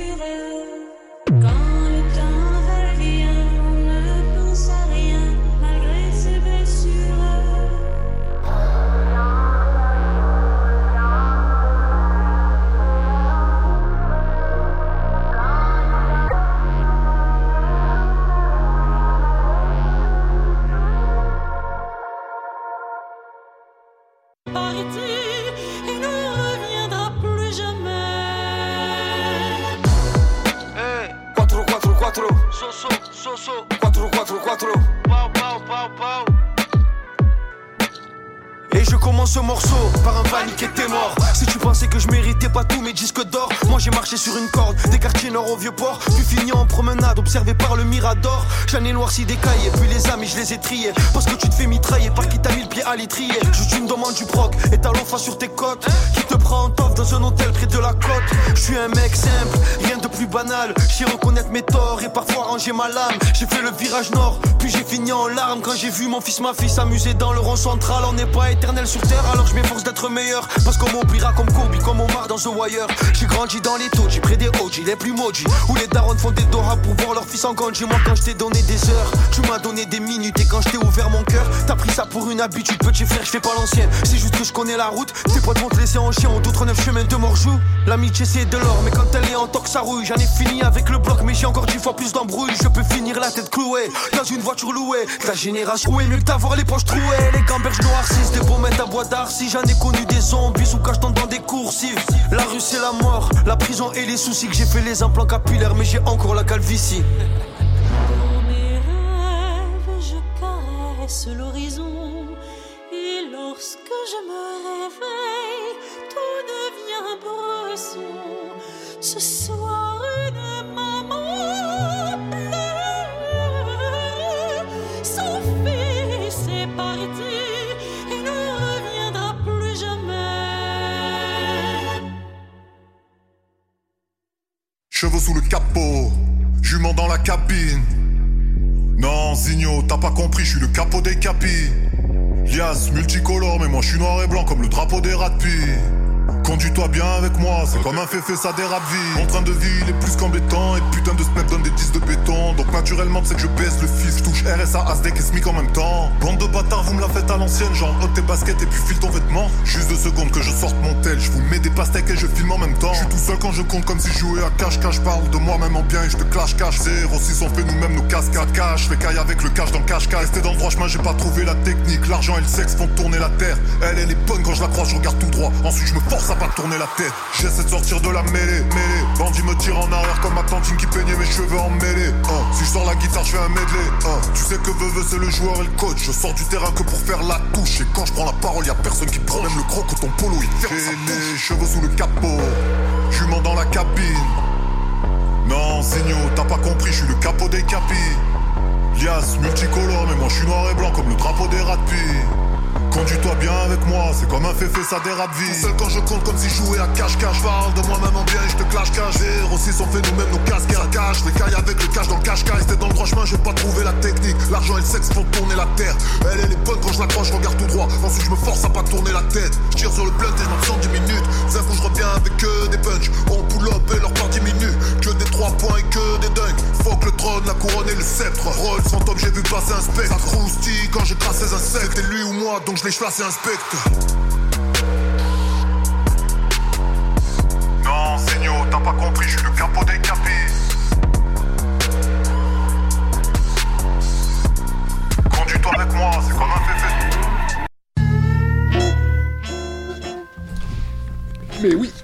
Marché sur une corde, des quartiers nord au vieux port, puis fini en promenade, observé par le mirador. J'en ai noirci des cahiers, puis les amis je les ai triés. Parce que tu te fais mitrailler par qui t'a mis le pied à l'étrier. Juste une demande du proc, et t'as l'enfant sur tes côtes. Qui te prend en toffe dans un hôtel près de la côte. Je suis un mec simple, rien de plus banal. J'ai reconnaître mes torts et parfois ranger ma lame. J'ai fait le virage nord, j'ai fini en larmes quand j'ai vu mon fils, ma fille s'amuser dans le rond central. On n'est pas éternel sur terre, alors je m'efforce d'être meilleur. Parce qu'on m'oubliera comme Kobe, comme Omar dans The Wire. J'ai grandi dans les taudis, près des OG, les plus maudits. Où les darons font des doras pour voir leur fils en Ganji. Moi, quand je t'ai donné des heures, tu m'as donné des minutes. Et quand je t'ai ouvert mon cœur, t'as pris ça pour une habitude. Petit frère, je fais pas l'ancien. C'est juste que je connais la route. Tes potes vont te laisser en chien, d'autres neuf chemins de morjou. L'amitié, c'est de l'or, mais quand elle est en tox, ça rouille. J'en ai fini avec le bloc, mais j'ai encore dix fois plus d'embrouilles. Je peux finir la tête clouée dans une voiture louée. Ta génération, est mieux que d'avoir les poches trouées. Les gamberges noircissent, des pommettes à bois d'arcy. J'en ai connu des zombies sous cachetant dans des coursives. La rue, c'est la mort, la prison et les soucis. Que j'ai fait les implants capillaires, mais j'ai encore la calvitie. Dans mes rêves, je caresse l'horizon. Et lorsque je me réveille, tout devient bresson. Ce soir, Cheveux sous le capot, jument dans la cabine. Non, Zigno, t'as pas compris, je suis le capot des capis. Lias multicolore, mais moi je suis noir et blanc comme le drapeau des ratpis. Conduis-toi bien avec moi, c'est comme un féfé, ça dérape vie. Mon train de vie, il est plus qu'embêtant. Et putain de snap donne des 10 de béton. Donc naturellement, c'est que je baisse le fils. Je touche RSA, Asdec et SMIC en même temps. Bande de bâtards, vous me la faites à l'ancienne. Genre, ôte tes baskets et puis file ton vêtement. Juste deux secondes que je sorte mon tel. Je vous mets des pastèques et je filme en même temps. Je suis tout seul quand je compte comme si je jouais à cache-cache. Parle de moi-même en bien et je te clash cache. 06 on fait nous-mêmes nos cascades cash. Fais caille avec le cash dans cache-cache. Rester dans le droit chemin, j'ai pas trouvé la technique. L'argent et le sexe font tourner la terre. Elle, elle est bonne quand je la crois, je regarde tout droit. Ensuite, je me force à pas tourner la tête. J'essaie de sortir de la mêlée, mêlée. Bandit me tire en arrière comme ma tantine qui peignait mes cheveux en mêlée. Hein. Si je sors la guitare, je fais un medley. Hein. Tu sais que Veuve c'est le joueur et le coach. Je sors du terrain que pour faire la touche. Et quand je prends la parole, y a personne qui prend même le gros que ton polo il ferme sa les cheveux sous le capot, jument dans la cabine. Non, Signo, t'as pas compris, je suis le capot des capis. Lias multicolore, mais moi je suis noir et blanc comme le drapeau des ratpis. Conduis-toi bien avec moi, c'est comme un féfé, ça dérape vie. Seul quand je compte comme si je jouais à cache-cache. Parle de moi-même en bien et je te clash cache. 06 on fait nous-mêmes nos casques et la cache. Les cailles avec le cash dans le cache-cache. Rester dans le droit chemin, j'ai pas trouvé la technique. L'argent et le sexe font tourner la terre. Elle, elle est bonne quand je la crois, je regarde tout droit. Ensuite, je me force à pas tourner la tête. Je tire sur le blunt et je m'absente 10 minutes. Ça où je reviens avec que des punch. On pull up et leur part diminue. Que des 3 points et que des dunks. Fuck le trône, la couronne et le sceptre. Rolls fantôme, j'ai vu passer un spectre. Ça croustille quand je crasse ces insectes. C'est lui ou moi, donc je les chasse et inspecte. Non, Signo, t'as pas compris, je suis le capot des capis.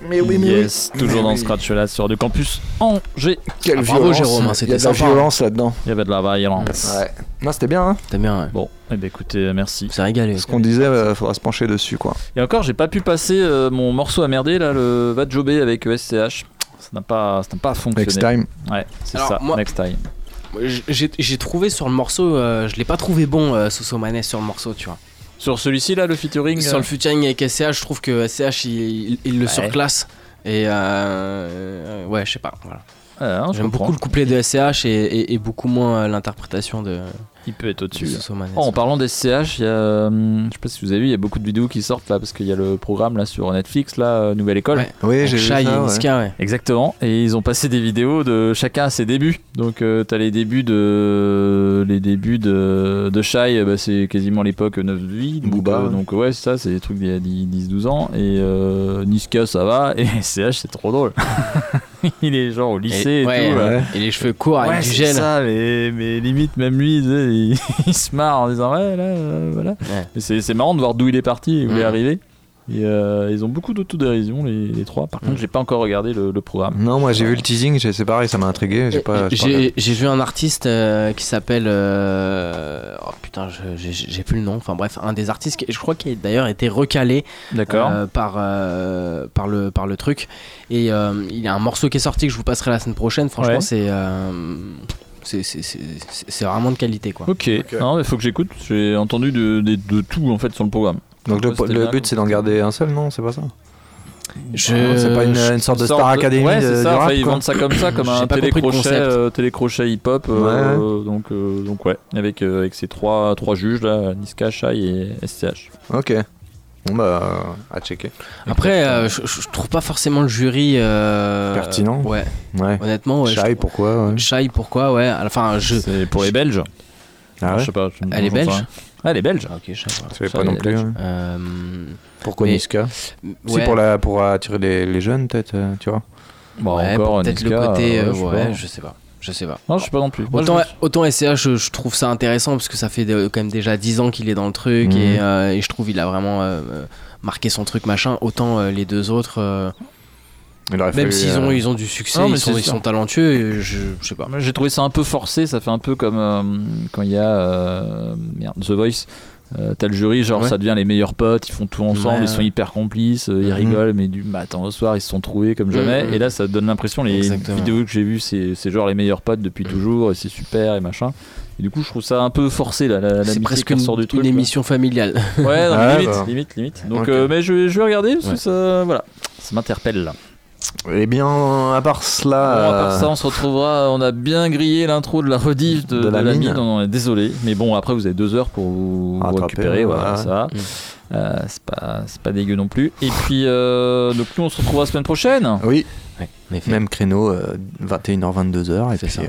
Mais oui, Mais yes, oui. toujours Mais dans oui. Scratch là sur du campus Angers. Quelle Ah, bravo, violence. Jérôme, hein, Il y c'était a de la sympa. violence là-dedans. Il y avait de la violence. Ouais. Non, c'était bien, hein. C'était bien, ouais. Bon, eh ben écoutez, merci. C'est régalé. Ce qu'on disait, euh, faudra se pencher dessus, quoi. Et encore, j'ai pas pu passer euh, mon morceau à merder là, le Va Jobé avec SCH. Ça n'a pas, ça n'a pas fonctionné. Next time. Ouais, c'est Alors, ça. moi- Next time. J'ai j'ai trouvé sur le morceau, euh, je l'ai pas trouvé bon, euh, Soso Manet sur le morceau, tu vois. Sur celui-ci là, le featuring. Sur euh, le featuring avec SCH, je trouve que SCH il, il- il le Ouais. surclasse. Et euh, euh, ouais, je sais pas. Voilà. hein, J'aime beaucoup le couplet de SCH et, et- et beaucoup moins euh, l'interprétation de. Il peut être au-dessus. Oh, en parlant d'SCH, il y a, euh, je sais pas si vous avez vu, il y a beaucoup de vidéos qui sortent là parce qu'il y a le programme là sur Netflix là, euh, Nouvelle École. Ouais. Oui, j'ai vu et ça, ouais. Niska, ouais. Exactement. Et ils ont passé des vidéos de chacun à ses débuts. Donc euh, t'as les débuts de les débuts de de Shai, euh, bah, c'est quasiment l'époque 9 de vie. Donc, Booba, euh, ouais. donc ouais, c'est ça, c'est des trucs d'il y a 10-12 ans. Et euh, Niska ça va. Et SCH c'est trop drôle. il est genre au lycée et, ouais, tout. Et les cheveux courts avec du c'est gel. ça, mais, mais limite, même lui, sais, il, il se marre en disant Ouais, là, euh, voilà. Ouais. Mais c'est c'est marrant de voir d'où il est parti et où il est arrivé. Et euh, ils ont beaucoup d'autodérision, les, les trois. Par contre, j'ai pas encore regardé le, le programme. Non, moi j'ai vu le teasing, c'est pareil, ça m'a intrigué. J'ai pas. j'ai vu un artiste euh, qui s'appelle. euh, Oh putain, je- j'ai j'ai plus le nom. Enfin bref, un des artistes qui, je crois, qui a d'ailleurs été recalé D'accord. euh, par, euh, par, le, par le truc. Et euh, il y a un morceau qui est sorti que je vous passerai la semaine prochaine. Franchement, Ouais. c'est. C'est- vraiment de qualité quoi. Ok, non, mais faut que j'écoute. J'ai entendu de, de, de tout en fait sur le programme. Donc le, but c'est d'en garder un seul, non? C'est pas ça? Je- Non, C'est pas une, sorte de Star Academy Ouais, de, c'est du ça. rap, enfin, ils vendent ça comme ça, comme un télécrochet, euh, télécrochet hip-hop. euh, donc, euh, donc ouais, avec, euh, avec ces trois, trois juges là, Niska, Shai et SCH. Ok. Bon bah, à checker. Après, euh, je, je trouve pas forcément le jury euh, Pertinent. Ouais. Ouais. Honnêtement, ouais. je Shai, trouve- pourquoi ouais. Pourquoi Ouais. Enfin, je. C'est pour les Belges. Ah ouais Je sais pas. je- Elle est belge. Ah, elle est belge. Ok, je sais pas. Je Ça, pas non plus. ouais. Euh, Pourquoi mais- Niska Si ouais. pour, la, pour attirer les, les jeunes, peut-être, euh, tu vois. Bon, Ouais, encore peut-être le côté. je sais ouais, je sais pas. Je sais pas. Non, je sais pas non plus. Moi, je Autant, autant SCH, je, je trouve ça intéressant parce que ça fait de- quand même déjà 10 ans qu'il est dans le truc Mhm. et, euh, et je trouve il a vraiment euh, euh, marqué son truc machin. Autant euh, les deux autres, euh, même s'ils ont, euh, ils ont du succès, Non, ils, sont, ils sont talentueux, et je, je sais pas. J'ai trouvé ça un peu forcé, ça fait un peu comme euh, quand il y a euh, merde, The Voice. Euh, T'as le jury, genre Ouais. ça devient les meilleurs potes, ils font tout ensemble, Ouais, ils sont ouais. hyper complices, euh, ils Mhm. rigolent, mais du matin au soir ils se sont trouvés comme jamais. Mhm. Et là ça donne l'impression, les Exactement. vidéos que j'ai vues, c'est c'est genre les meilleurs potes depuis toujours, et c'est super et machin. Et du coup, je trouve ça un peu forcé là, la, C'est l'amitié presque une, ressort du une truc. là. émission familiale. Ouais, non, Ah, limite, bah. limite, limite. Donc, euh, mais je, je vais regarder parce Ouais. que ça, voilà, ça m'interpelle. Eh bien, à part cela. Bon, à part euh, ça, on se retrouvera. On a bien grillé l'intro de la rediff de, De la de la mine. mine. On est désolé. Mais bon, après, vous avez deux heures pour vous, récupérer. Voilà, ça. Mm. Euh, c'est pas, c'est pas dégueu non plus. Et puis, euh, donc nous, on se retrouvera la semaine prochaine. Oui, Ouais, en effet. même créneau, euh, 21h-22h, et C'est puis ça. euh,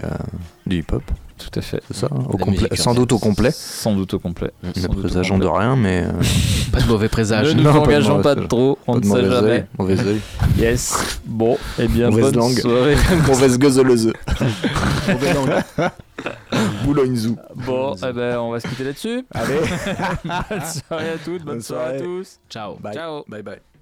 du hip-hop, Tout à fait. c'est ça, hein, au complet, musique sans urbaine. doute au complet. Sans doute au complet. Ne doute au présageons de rien, mais. euh, Pas de mauvais Ne présage. nous pas de engageons pas présage. trop. On pas ne de sait jamais. mauvais œil. Yes. Bon, et bien, Mauvaise bonne langue. soirée. Mauvaise gueuseleuse. Boulogne Zoo. Bon, eh ben, on va se quitter là-dessus. Allez. bonne soirée à toutes. Bonne, Bonne soirée à soirée. tous. Ciao. Bye. Ciao. Bye bye.